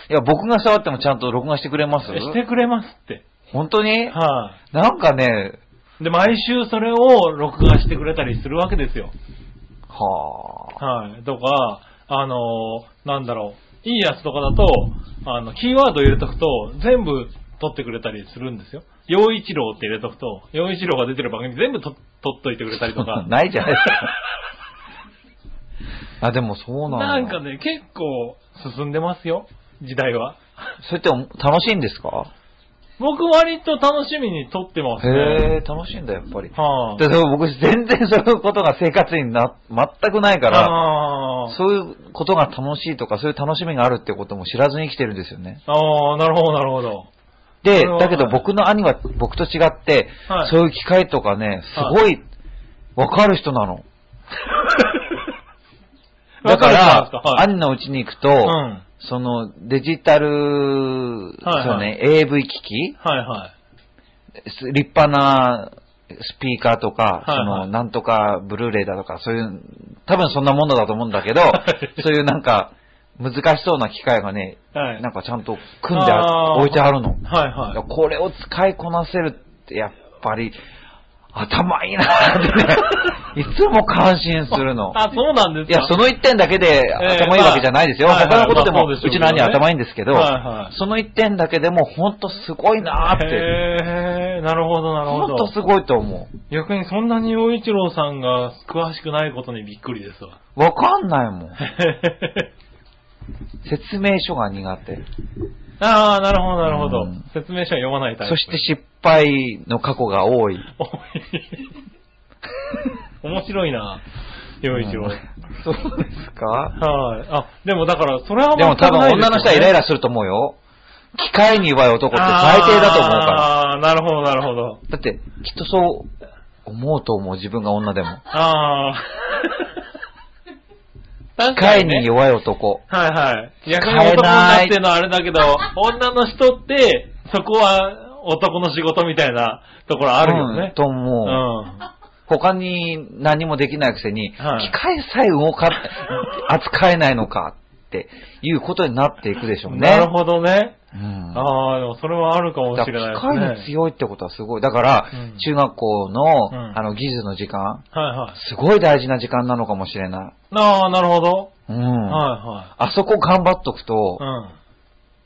いや、僕が触ってもちゃんと録画してくれます？してくれますって。本当に？はなんかね、い。で、毎週それを録画してくれたりするわけですよ。はあ。はい。とか、あのーなんだろう。いいやつとかだと、あの、キーワード入れとくと、全部撮ってくれたりするんですよ。陽一郎って入れとくと、陽一郎が出てる番組全部と撮っといてくれたりとか。ないじゃないですか。あ、でもそうなんだ。なんかね、結構進んでますよ。時代は？それって楽しいんですか？僕割と楽しみに撮ってますね。へえ、楽しいんだ、やっぱり。はい、で僕、全然そういうことが生活にな、全くないから、あーそういうことが楽しいとか、そういう楽しみがあるってことも知らずに生きてるんですよね。あー、なるほど、なるほど。でだけど僕の兄は僕と違って、はいそういう機会とかね、すごい、わかる人なの。だかわからか、はい兄の家に行くと、うん。そのデジタル、はいそうね、AV 機器？はいはい。す立派なスピーカーとか、はいはいその、なんとかブルーレイだとか、そういう、多分そんなものだと思うんだけど、はい そういうなんか、難しそうな機械がね、はい。なんかちゃんと組んで置いてあるの。はいはい。これを使いこなせるって、やっぱり、頭いいなってね、いつも感心するの。あ、そうなんですか？いや、その一点だけでえ頭いいわけじゃないですよ。まあ他のことでも、はいはいまあそうちの兄は頭いいんですけど、はいはいその一点だけでも本当すごいなーって。へー、なるほど、なるほど本当。すごいと思逆にそんなに陽一郎さんが詳しくないことにびっくりですわ。う。わかんないもん。説明書が苦手。ああ、なるほど、なるほどうん。説明書は読まないタイプ。そして失敗の過去が多い。白いな、陽一郎。うんそうですか？はい。あ、でもだから、それはでも多分女の人はイライラすすると思うよ。機械に弱い男って最低だと思うから。ああ、なるほど、なるほど。だって、きっとそう思うと思う、自分が女でも。ああ。機械に弱い男。はいはい。逆に男になっていうのはあれだけど、女の人って、そこは男の仕事みたいなところあるようんね。とう思う。ん。他に何もできないくせに、はい機械さえ動か、扱えないのかっていうことになっていくでしょうね。なるほどね。うんああ、でもそれはあるかもしれないですら機械にね。強いってことはすごい。だから、うん中学校の、うんあの、技術の時間、はいはい。すごい大事な時間なのかもしれない。ああ、なるほど。うん。はあそこ頑張っとくとい、はい。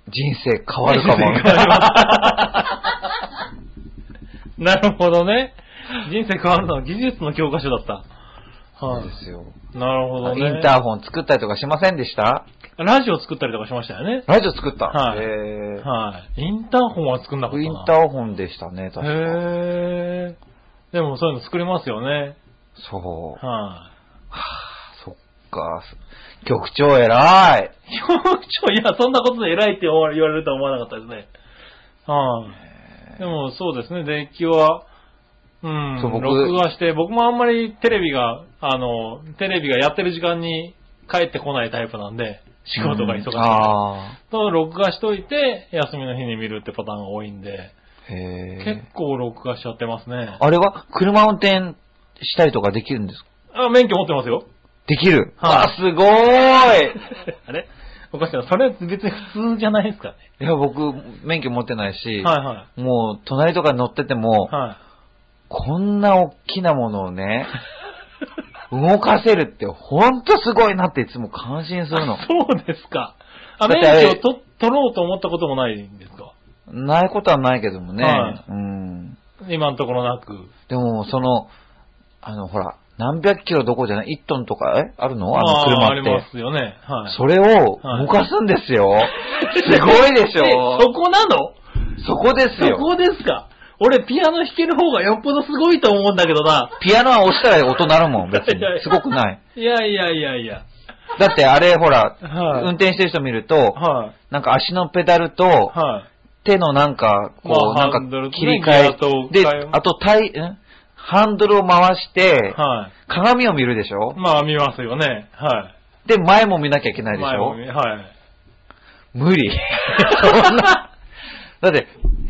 うん。人生変わるかも。なるほどね。人生変わるのは技術の教科書だった。はいそうですよ。なるほどね。インターホン作ったりとかしませんでした？ラジオ作ったりとかしましたよね。ラジオ作った？はいへーはい。インターホンは作んなかったな。インターホンでしたね、確か。へー。でもそういうの作れますよね。そう。はそっか。局長偉い。い。局長、いや、そんなことで偉いって言われるとは思わなかったですね。はい。でもそうですね、デッキは、うん、そう僕録画して、僕もあんまりテレビが、あの、テレビがやってる時間に帰ってこないタイプなんで、仕事が忙しいうん。あと、録画しといて、休みの日に見るってパターンが多いんで、結構録画しちゃってますね。あれは車運転したりとかできるんですか？あ、免許持ってますよ。できる。はいあ、すごーい。あれ？おかしいな。それ別に普通じゃないですかね。いや、僕、免許持ってないし、はいはもう、隣とかに乗ってても、い。はい。こんな大きなものをね、動かせるって、ほんとすごいなっていつも感心するのあ。そうですか。あ、免許をと取ろうと思ったこともないんですか？ないことはないけどもね。はいうん。今のところなく。でも、その、あの、ほら、何百キロどころじゃない、1トンとか、えあるの？あのあ車って。ありますよね。はい。それを動かすんですよ。すごいでしえょそこなの？そこですよ。そこですか？俺ピアノ弾ける方がよっぽどすごいと思うんだけどな。ピアノは押したら音鳴るもん、別に。すごくない。いやいやいやいや。だってあれ、ほら、はい運転してる人見ると、はい。なんか足のペダルと、はい。手のなんか、こう、まあなんか切り替え、であと、タイ、ん？ハンドルを回して、はい。鏡を見るでしょ？まあ見ますよね。はい。で、前も見なきゃいけないでしょ？前も見はい。無理。そんな。だって、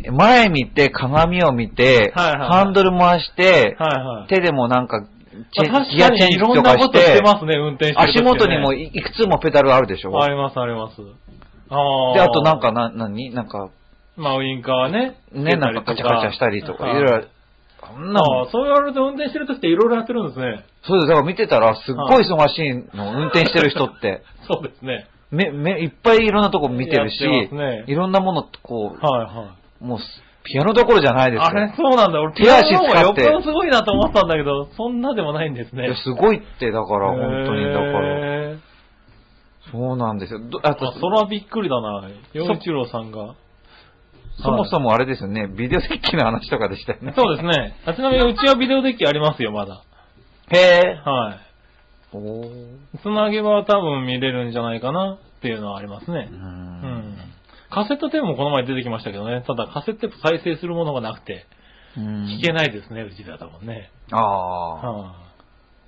前見て、鏡を見て、はいはいはいハンドル回して、はいはい。手でもなんか、チェまあ確ギアチェンジかにいろんとかしなことしてて、ますね、運転してる時足元にもねいいくつもペダルあるでしょあります、あります。ああ。で、あとなんか、な、なになんか、まあ、ウインカーね。ね、なんかカチャカチャしたりとか、いろいろ、そんなあのあ、そう言われると運転してる時っていろいろやってるんですね。そうです。だから見てたら、すっごい忙しいの、運転してる人って。そうですね。め、め、いっぱいいろんなとこ見てるし、やってますねいろんなもの、こはいはう、もう、ピアノどころじゃないい。ですよ。あれ、そうなんだ。俺、ピアノの方がよっぽどすごいなと思ったんだけど、そんなでもないんですね。いやすごいって、だから、本当に、だから、そうなんですよ。どあとあ、、それはびっくりだな。洋一郎さんが。そもそもあれですよね、ビデオ設計の話とかでしたよね。そうですね。あちなみにうちはビデオデッキありますよ、まだ。へえ。はい。おー。つなげば多分見れるんじゃないかなっていうのはありますねう。。うんん。カセットテープもこの前出てきましたけどね。ただカセットテープ再生するものがなくて、うん聞けないですね、うちだともんね。ああ。は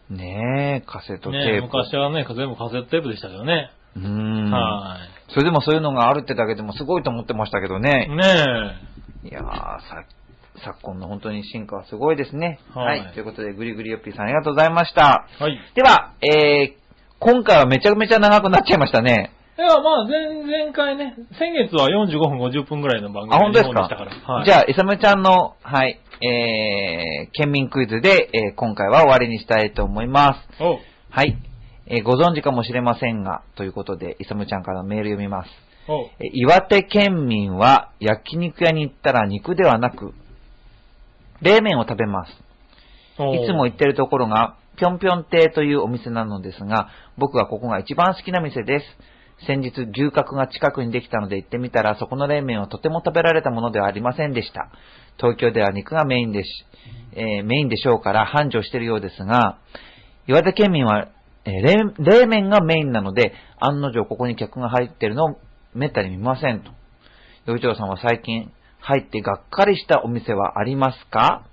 ねえ、カセッい。ねトテープ。昔はね、全部カセットテープでしたけどね。うーん。はそれでもそういうのがあるってだけでもすごいと思ってましたけどい。ね。ねいやー、さ、昨今の本当に進化はすごいですね。は。はいいということで、ぐりぐりよっぴーさんありがとうございました。え。はい。では、えー、今回はめちゃめちゃ長くなっちゃいましたね。いや、まあ、前、前回ね、先月は45分50分ぐらいの番組あ、本当ですか？でしたから。はい。じゃあ、いさむちゃんの、はい、えー、県民クイズで、えー今回は終わりにしたいと思います。おうはい。えーご存知かもしれませんが、ということで、いさむちゃんからのメール読みます。おうえー岩手県民は焼肉屋に行ったら肉ではなく、冷麺を食べます。いつも行ってるところが、ぴょんぴょん亭というお店なのですが、僕はここが一番好きな店です。先日、牛角が近くにできたので行ってみたら、そこの冷麺をとても食べられたものではありませんでした。東京では肉がメインでし、えーメインでしょうから繁盛しているようですが、岩手県民は、えー冷麺がメインなので、案の定ここに客が入っているのをめったに見ませんと。洋一郎さんは最近入ってがっかりしたお店はありますか？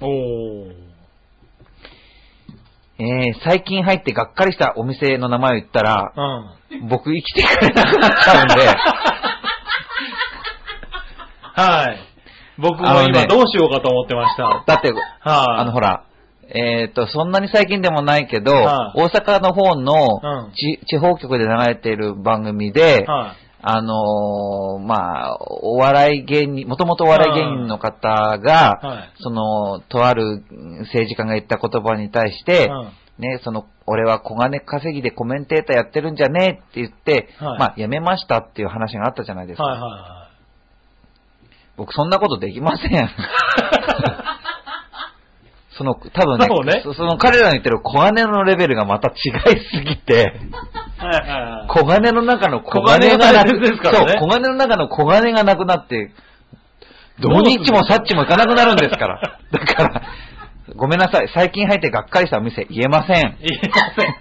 おーえー最近入ってがっかりしたお店の名前を言ったら、うん。僕生きてくれなくなっちゃうんで、はい。僕も今どうしようかと思ってました。はい。だって、あのほら、えっ、と、そんなに最近でもないけど、はい大阪の方のうんち、地方局で流れている番組で、はい。あのーまあ、お笑い芸人、もともとお笑い芸人の方が、はい。その、とある政治家が言った言葉に対して、うんね、その、俺は小金稼ぎでコメンテーターやってるんじゃねえって言って、はいまあ、辞めましたっていう話があったじゃないですか。はいは僕、そんなことできません。その、多分ねねそその彼らの言ってる小金のレベルがまた違いすぎて、いはい。はいはいはい。小金の中の小小金がなく大切ですからねそう、小金の中の小金がなくなって、土日もサッチも行かなくなるんですから。だから、ごめんなさい。最近入ってがっかりしたお店言えません。言えません。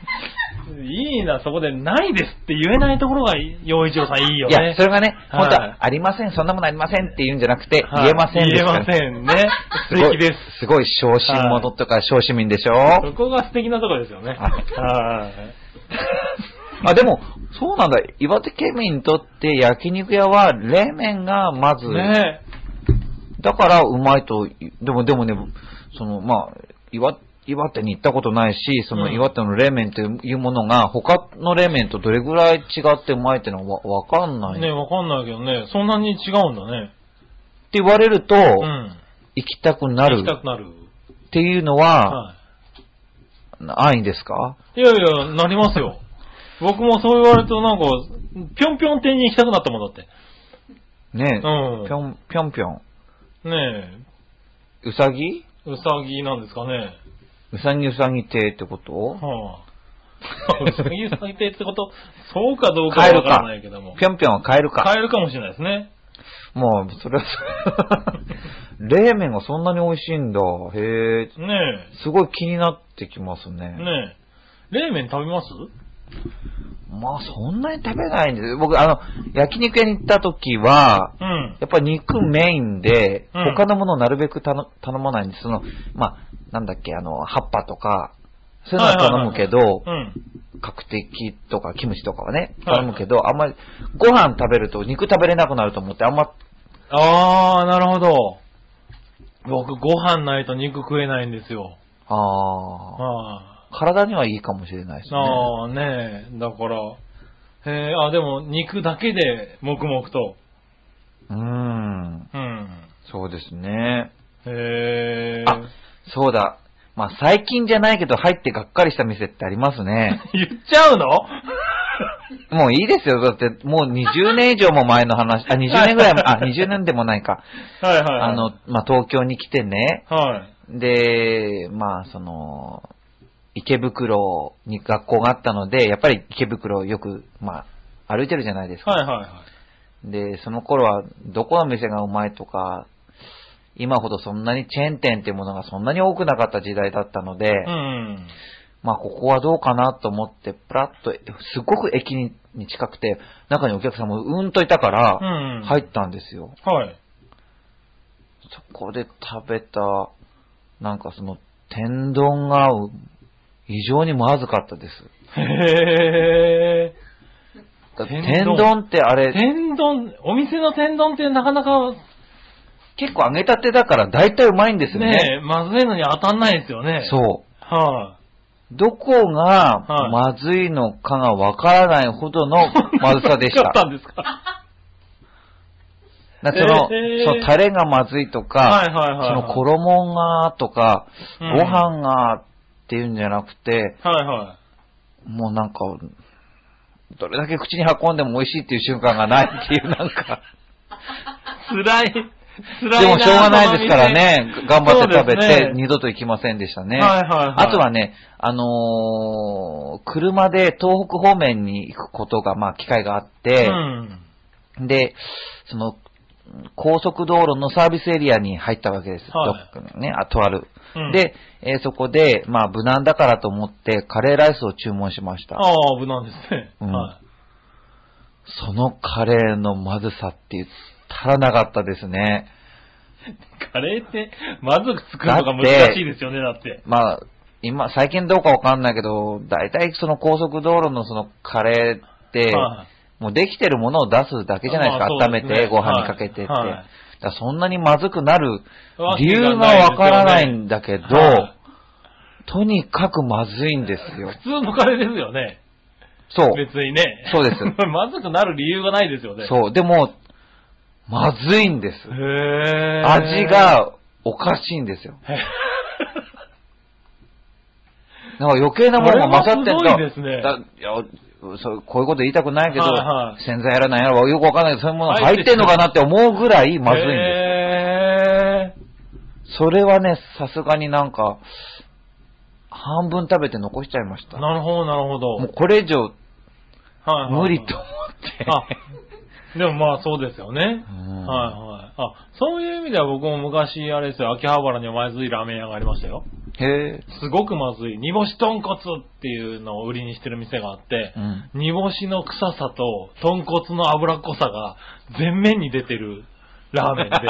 いいな、そこでないですって言えないところが、洋一郎さんいいよね。いや、それがね、はい本当はありません、そんなものありませんって言うんじゃなくて、はい言えませんですから言えませんね。素すごい敵です。すごい小心者とか小市民でしょ、そこが素敵なところですよね。あはい。あ、でも、そうなんだ。岩手県民にとって焼肉屋は冷麺がまず、ねだからうまいと、でも、でもね、その、まあ、岩、岩手に行ったことないし、そのうん岩手の冷麺というものが他の冷麺とどれぐらい違ってうまいってのはわわかんない。ねわかんないけどね、そんなに違うんだね。って言われると、うん。行きたくなる行きたくなる。っていうのは、は安易ですか？い。いやいや、なりますよ。僕もそう言われるとなんか、ぴょんぴょん店に行きたくなったもんだって。ねうんぴょん、ぴょんぴょん。ねうさぎ？え、うさぎなんですかね。うさぎうさぎ亭ってこと？はあ、うさぎうさぎ亭ってこと、そうかどうかはわからないけども。ぴょんぴょんは買えるか。買えるかもしれないですね。もう、それは、冷麺がそんなに美味しいんだ。へえ。ねすごい気になってきますね。え、ねえ。冷麺食べます？まあ、そんなに食べないんです僕、あの、焼肉屋に行った時は、うん。やっぱ肉メインで、うん他のものをなるべく頼頼まないんです。その、まあ、なんだっけ、あの、葉っぱとか、そういうのは頼むけど、うん。角的とかキムチとかはね、はい頼むけど、あんまり、ご飯食べると肉食べれなくなると思って、あんま、あー、なるほど。僕、ご飯ないと肉食えないんですよ。ああ、は体にはいいかもしれないですい。ね。ああ、ねえ。だから、へえ、あ、でも、肉だけで、黙々と。うーん、うん。そうですね。へえ。あ、そうだ。まあ、最近じゃないけど、入ってがっかりした店ってありますね。言っちゃうの？もういいですよ。だって、もう20年以上も前の話、あ、20年ぐらい前、あ、20年でもないか。はいはいはい。あの、まあ、東京に来てね。はい。で、まあ、その、池袋に学校があったので、やっぱり池袋をよく、まあ、歩いてるじゃないですか。はいはいはい。で、その頃はどこの店がうまいとか、今ほどそんなにチェーン店っていうものがそんなに多くなかった時代だったので、うん。まあここはどうかなと思って、プラッと、すごく駅に近くて、中にお客さんもうんといたから、うん。入ったんですよ。はい。そこで食べた、なんかその、天丼が異常にまずかったです。へだ天丼ってあー。れ、天丼、お店の天丼ってなかなか、結構揚げたてだから大体うまいんですよね。ねまずいのに当たんないですよね。う。そう。はどこがはいまずいのかがわからないほどのい。まずさでしそうだったた。んですか？その、えーそのタレがまずいとか、はいはいはいはい。その衣がとか、うんご飯がっていうんじゃなくて、はいはい。もうなんか、どれだけ口に運んでも美味しいっていう瞬間がないっていうなんか、辛い。辛いなでもしょうがないですから。ね、頑張って食べて二度と行きませんでしたね。はいはいはいあとはね、あのー車で東北方面に行くことが、まあ機会があって、うん。で、その、高速道路のサービスエリアに入ったわけです。はいね、あ、とある。うん、で、えーそこで、まあ無難だからと思ってカレーライスを注文しました。ああ、無難ですね。うんはい。そのカレーのまずさって言ったらなかったですね。カレーって、まずく作るのが難しいですよね、だって。まあ、今、最近どうかわかんないけど、大体その高速道路のそのカレーって、はいもうできてるものを出すだけじゃないですか。まあ温めて、ご飯にかけてって。はいはいだそんなにまずくなる理由がわからないんだけど、はいとにかくまずいんですよ。普通のカレーですよね。そう。別にね。そうです まずくなる理由がないですよね。そう。でも、まずいんです。へー味、がおかしいんですよ。へなんか余計なものが勝ってんこれはすごいですねだいやそうこういうこと言いたくないけど、はいはい洗剤やらないやらよくわかんないけど、そういうもの入ってんのかなって思うぐらいまずいんです。へそれはね、さすがになんか、半分食べて残しちゃいました。ーなるほど、なるほど。もうこれ以上はいはいはい無理と思って。あ、でもまあそうですよね。うんはいはい。あ、そういう意味では僕も昔、あれですよ、秋葉原にはまずいラーメン屋がありましたよ。へえ。すごくまずい。煮干し豚骨っていうのを売りにしてる店があって、うん。煮干しの臭さと豚骨の脂っこさが全面に出てるラーメンで、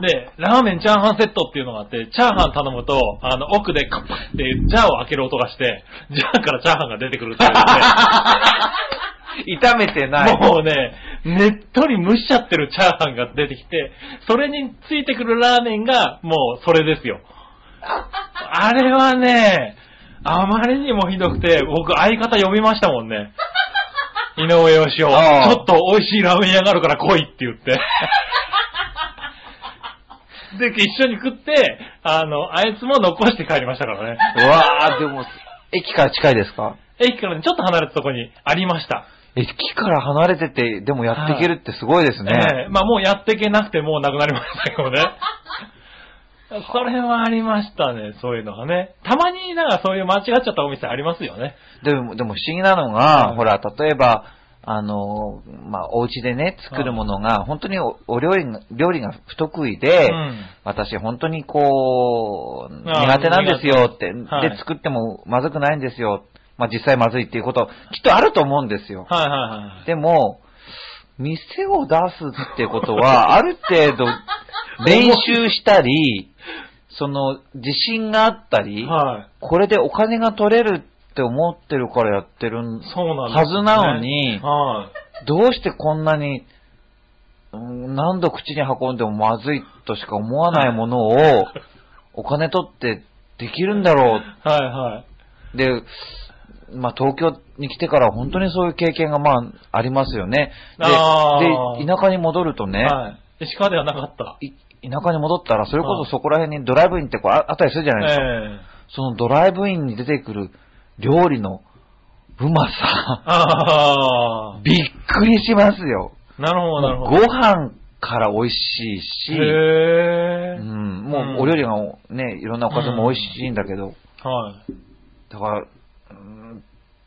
で、ラーメンチャーハンセットっていうのがあって、チャーハン頼むと、あの、奥でカッパってジャーを開ける音がして、ジャーからチャーハンが出てくるっていう 炒めてない。ね、もうね、ねっとり蒸しちゃってるチャーハンが出てきて、それについてくるラーメンがもうそれですよ。あれはね、あまりにもひどくて、僕相方呼びましたもんね。井上義雄。ちょっと美味しいラーメン屋があるから来いって言って。で、一緒に食って、あの、あいつも残して帰りましたからね。うわー、でも、駅から近いですか？駅からねちょっと離れたとこにありました。駅から離れてて、でもやっていけるってすごいですね。ええまあもうやっていけなくてもうなくなりましたけどね。それはありましたね、そういうのがね。たまになんかそういう間違っちゃったお店ありますよね。でも、でも不思議なのが、はいほら、例えば、あの、まあ、お家でね、作るものが、本当におお料理が、料理が不得意で、うん私本当にこう、苦手なんですよって、はいで、作ってもまずくないんですよ。まあ、実際まずいっていうこと、きっとあると思うんですよ。はいはいはい。でも、店を出すってことは、ある程度、練習したり、その、自信があったり、はい。これでお金が取れるって思ってるからやってるはずなのにはい。どうしてこんなに、うん何度口に運んでもまずいとしか思わないものを、お金取ってできるんだろうはいはい。で、まあ、東京に来てから本当にそういう経験がまあ、ありますよね。あで、で、田舎に戻るとね、はい。石川ではなかった。い田舎に戻ったら、それこそそこら辺にドライブインってこうああったりするじゃないですか。ええそのドライブインに出てくる料理のうまさ。びっくりしますよ。なるほど、なるほごど。飯から美味しいし、へうえ。ん、もうんうお料理がね、いろんなおかずも美味しいんだけど、はい。だから、うん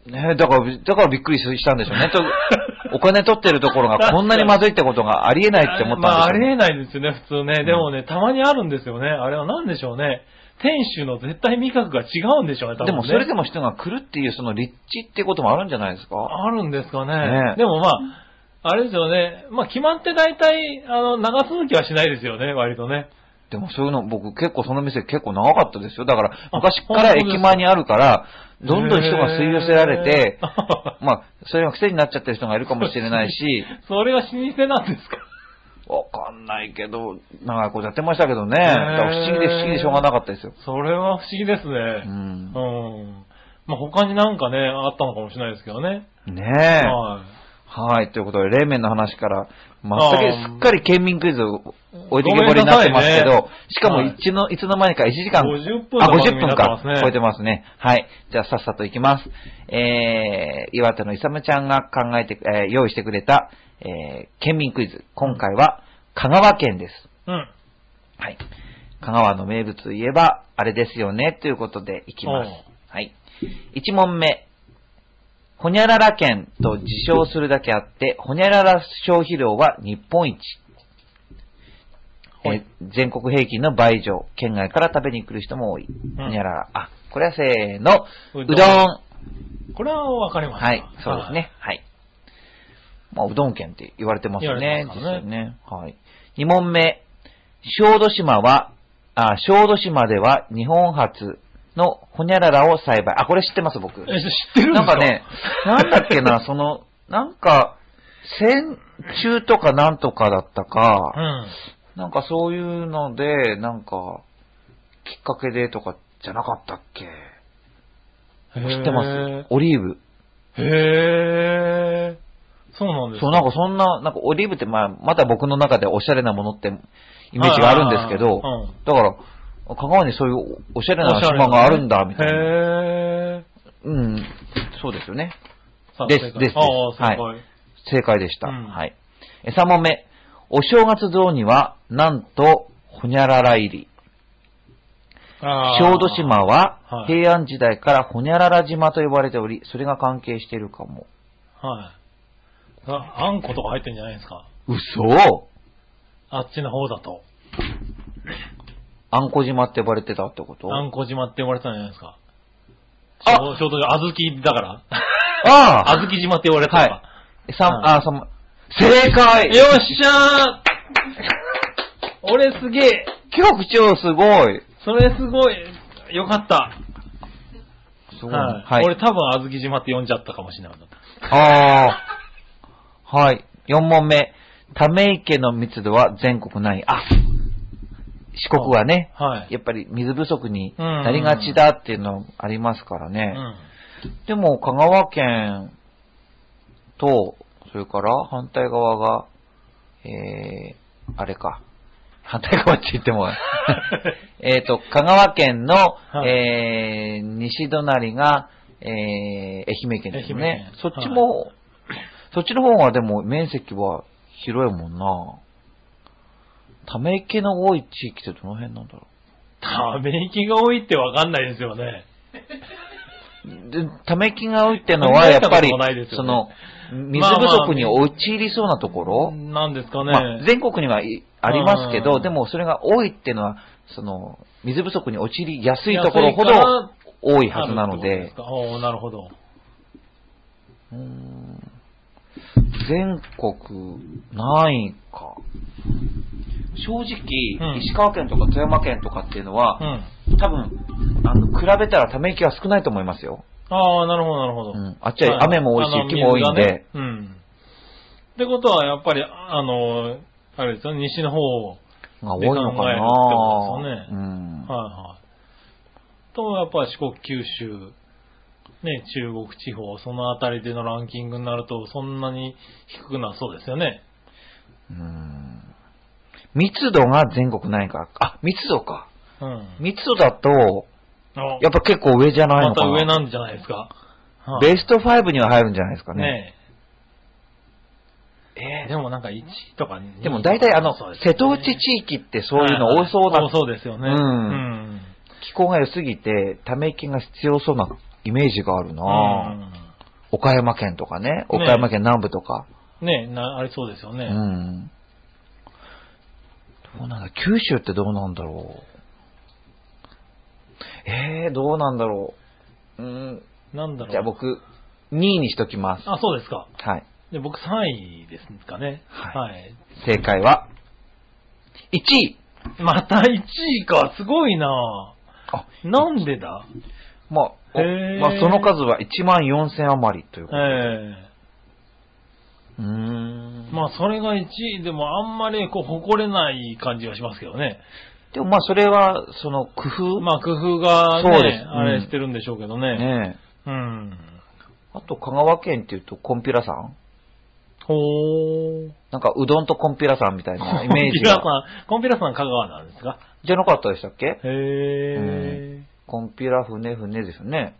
ね、だから、だからびっくりしたんでしょうね。と お金取ってるところがこんなにまずいってことがありえないって思ったんですよ。まあ、ありえないですよね、普通ね。でもね、たまにあるんですよね。あれは何でしょうね。店主の絶対味覚が違うんでしょうね、多分ね。でもそれでも人が来るっていうその立地ってこともあるんじゃないですか？あるんですかね。ねでもまあ、あれですよね。まあ決まって大体、あの、長続きはしないですよね、割とね。でもそういうの僕結構その店結構長かったですよ。だからあ昔から駅前にあるから、どんどん人が吸い寄せられて まあ、それが癖になっちゃってる人がいるかもしれないし、それが老舗なんですか？わかんないけど、長いことやってましたけどね。不思議で不思議でしょうがなかったですよ。それは不思議ですね。ううんん。まあ他になんかね、あったのかもしれないですけどね。ねえ。はい。はい。ということで、冷麺の話から、全くすっかり県民クイズを置いてけぼりになってますけど、ねしかもはいいつの、いつの間にか1時間、50分あ、50の番組に分か。超えてますね。はい。じゃあ、さっさといきます。えー、岩手のいさむちゃんが考えて、えー用意してくれた、えー、県民クイズ。今回は、香川県です。うん。はい。香川の名物といえば、あれですよね、ということでいきます。はい。1問目。ほにゃらら県と自称するだけあって、ほにゃらら消費量は日本一。はいえ全国平均の倍以上、県外から食べに来る人も多い。ほにゃらら。あ、これはせーの。うどん。これはわかりました。はい、そうですね。はい。まあ、うどん県って言われてますよね。言われてますね。はい。2問目。小豆島は、あ、小豆島では日本初のほにゃららを栽培。あ、これ知ってます、僕。え、知ってるんですか？なんかね、なんだっけな、その、なんか、戦中とかなんとかだったか、うん。なんかそういうので、なんか、きっかけでとかじゃなかったっけ？知ってます？オリーブ。へー。そうなんですそう、なんかそんな、なんかオリーブってまあ、また僕の中でおしゃれなものってイメージがあるんですけど、うんだから、香川にそういうおしゃれな島があるんだ、みたいな。へうん、そうですよね。ー。ですですああ、正解。でした。うんはい。え3問目。お正月雑煮は、なんと、ほにゃらら入り。小豆島ははい平安時代からほにゃらら島と呼ばれており、それが関係しているかも。はい。ああんことか入ってんじゃないですか？嘘あっちの方だと。あんこ島って呼ばれてたってこと？あんこ島って呼ばれてたんじゃないですか。あ小小豆、あずきだから。あああずき島って呼ばれてたのか。えさん、はいあ、さん、正解よっしゃー俺すげえ局長すごいそれすごいよかった。すごい。はい。はい。俺多分あずき島って呼んじゃったかもしれなかった。ああ。はい。4問目。ため池の密度は全国ない。あ四国はね、はい。やっぱり水不足にうんなりがちだっていうのありますからうね。ん。でも、香川県と、それから反対側が、えー、あれか。反対側って言っても、えっと、香川県の、はいえー、西隣が、えー、愛媛県ですね県。そっちも、そっちの方がでも面積は広いもんな。ため池の多い地域ってどの辺なんだろため息が多いってわかんないですよね。う。でため池が多いってのは、やっぱりねその、水不足に陥りそうなところ、なんですかね。まあ、全国にはいありますけど、うんでもそれが多いっていうのは、その、水不足に陥りやすいところほど多いはずなのでおーなるほど。全国ないか。正直、うん石川県とか富山県とかっていうのはう、ん。多分、あの、比べたらため息は少ないと思いますよ。ああ、なるほど、なるほど。うんあっちは雨も多いしあの雪も多いんで水がねうん。ってことは、やっぱり、あの、あれですよね、西の方、はが多いのかで考えるってことですようん。いはい。と、やっぱり四国、九州、ね、中国地方、そのあたりでのランキングになると、そんなに低くなそうですよね。うん密度が全国ないから。あ、密度か。うん。密度だと、あやっぱ結構上じゃないまたのかな。上なんじゃないですか。はいベスト5には入るんじゃないですかね。ねえ。でもなんか1とか2でも大体あの、ね瀬戸内地域ってそういうの多そうな、はいはい多そうですよね。うんうん。気候が良すぎて、ため息が必要そうなイメージがあるな、うん岡山県とかね、岡山県南部とか。ね、な、ありそうですよね。うん。どうなんだ、九州ってどうなんだろう。えー、どうなんだろう。うん。なんだろう。じゃあ僕、2位にしときます。あ、そうですか。はい。で僕3位ですかね。はいはい。正解は、1位。また1位か、すごいなあ、なんでだ？まあ、まあ、その数は1万4000余りというえことで。えうーん。まあ、それが1位でもあんまりこう、誇れない感じがしますけどね。でもまあ、それは、その工夫？まあ、工夫がそうですね、あれしてるんでしょうけどね。ねうん。あと、香川県っていうと、コンピラさん？ほー。なんか、うどんとコンピラさんみたいなイメージが。コンピラさん、コンピラさん香川なんですか？じゃなかったでしたっけ？へー。コンピラ船船ですよね。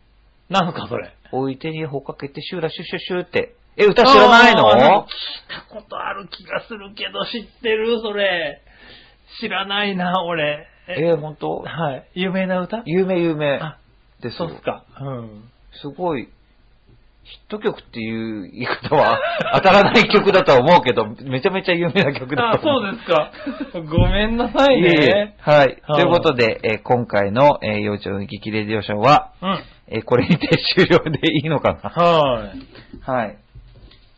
なんすか、それ。置いてにほかけてシューラシュシュシュって。え、歌知らないの？聞いたことある気がするけど、知ってるそれ。知らないな、俺。え、本当？はい。有名な歌？有名有名あ、でそうっす。か。うん。すごい、ヒット曲っていう言い方は 当たらない曲だとは思うけど、めちゃめちゃ有名な曲だあ、と思そうですか。ごめんなさいね。はい。はいということで、えー今回の、えー、幼稚園激レディオショーは、うん。えーこれにて終了でいいのかな？はい。はい。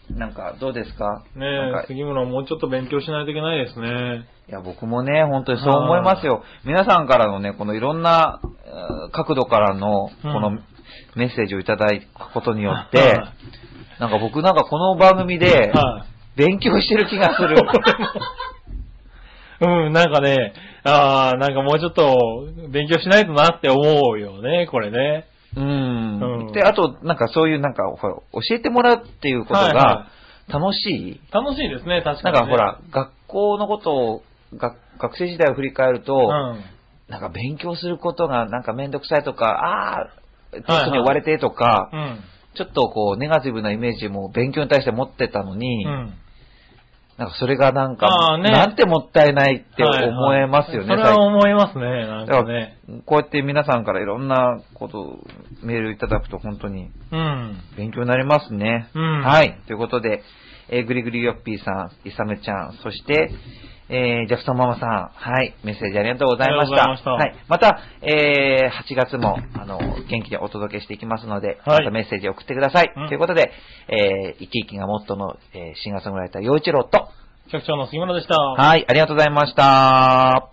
なんか、どうですか？ねえ、杉村もうちょっと勉強しないといけないですね。いや、僕もね、本当にそう思いますよ。皆さんからのね、このいろんなえー角度からの、このうんメッセージをいただくことによってはい、なんか僕なんかこの番組で、はい。勉強してる気がする。うん、なんかね、ああ、なんかもうちょっと勉強しないとなって思うよね、これね。うんうんで、あと、なんかそういうなんか、ほら、教えてもらうっていうことはいはが楽しい？楽しいですね、確かに、ね。なんかほら、学校のことを、が学生時代を振り返ると、うん。なんか勉強することがなんかめんどくさいとか、ああ、テストに追われてとか、うん。ちょっとこう、ネガティブなイメージも勉強に対して持ってたのに、うん。なんかそれがなんか、ねなんてもったいないってはいはい思えますよね、それは思いますね、なんだかね。こうやって皆さんからいろんなこと、メールいただくと本当にうん。勉強になりますね。うんはい。ということで、えーグリグリヨッピーさん、イサメちゃん、そして、えー、ジャクソンママさん、はい、メッセージありがとうございました。ありがとうございはい。また、えー、8月も、あの、元気にお届けしていきますので、はいまたメッセージ送ってください。うんということで、えー、生き生きがモットーの、えー、シンガーソングライター、陽一郎と、局長の杉村でした。はい、ありがとうございました。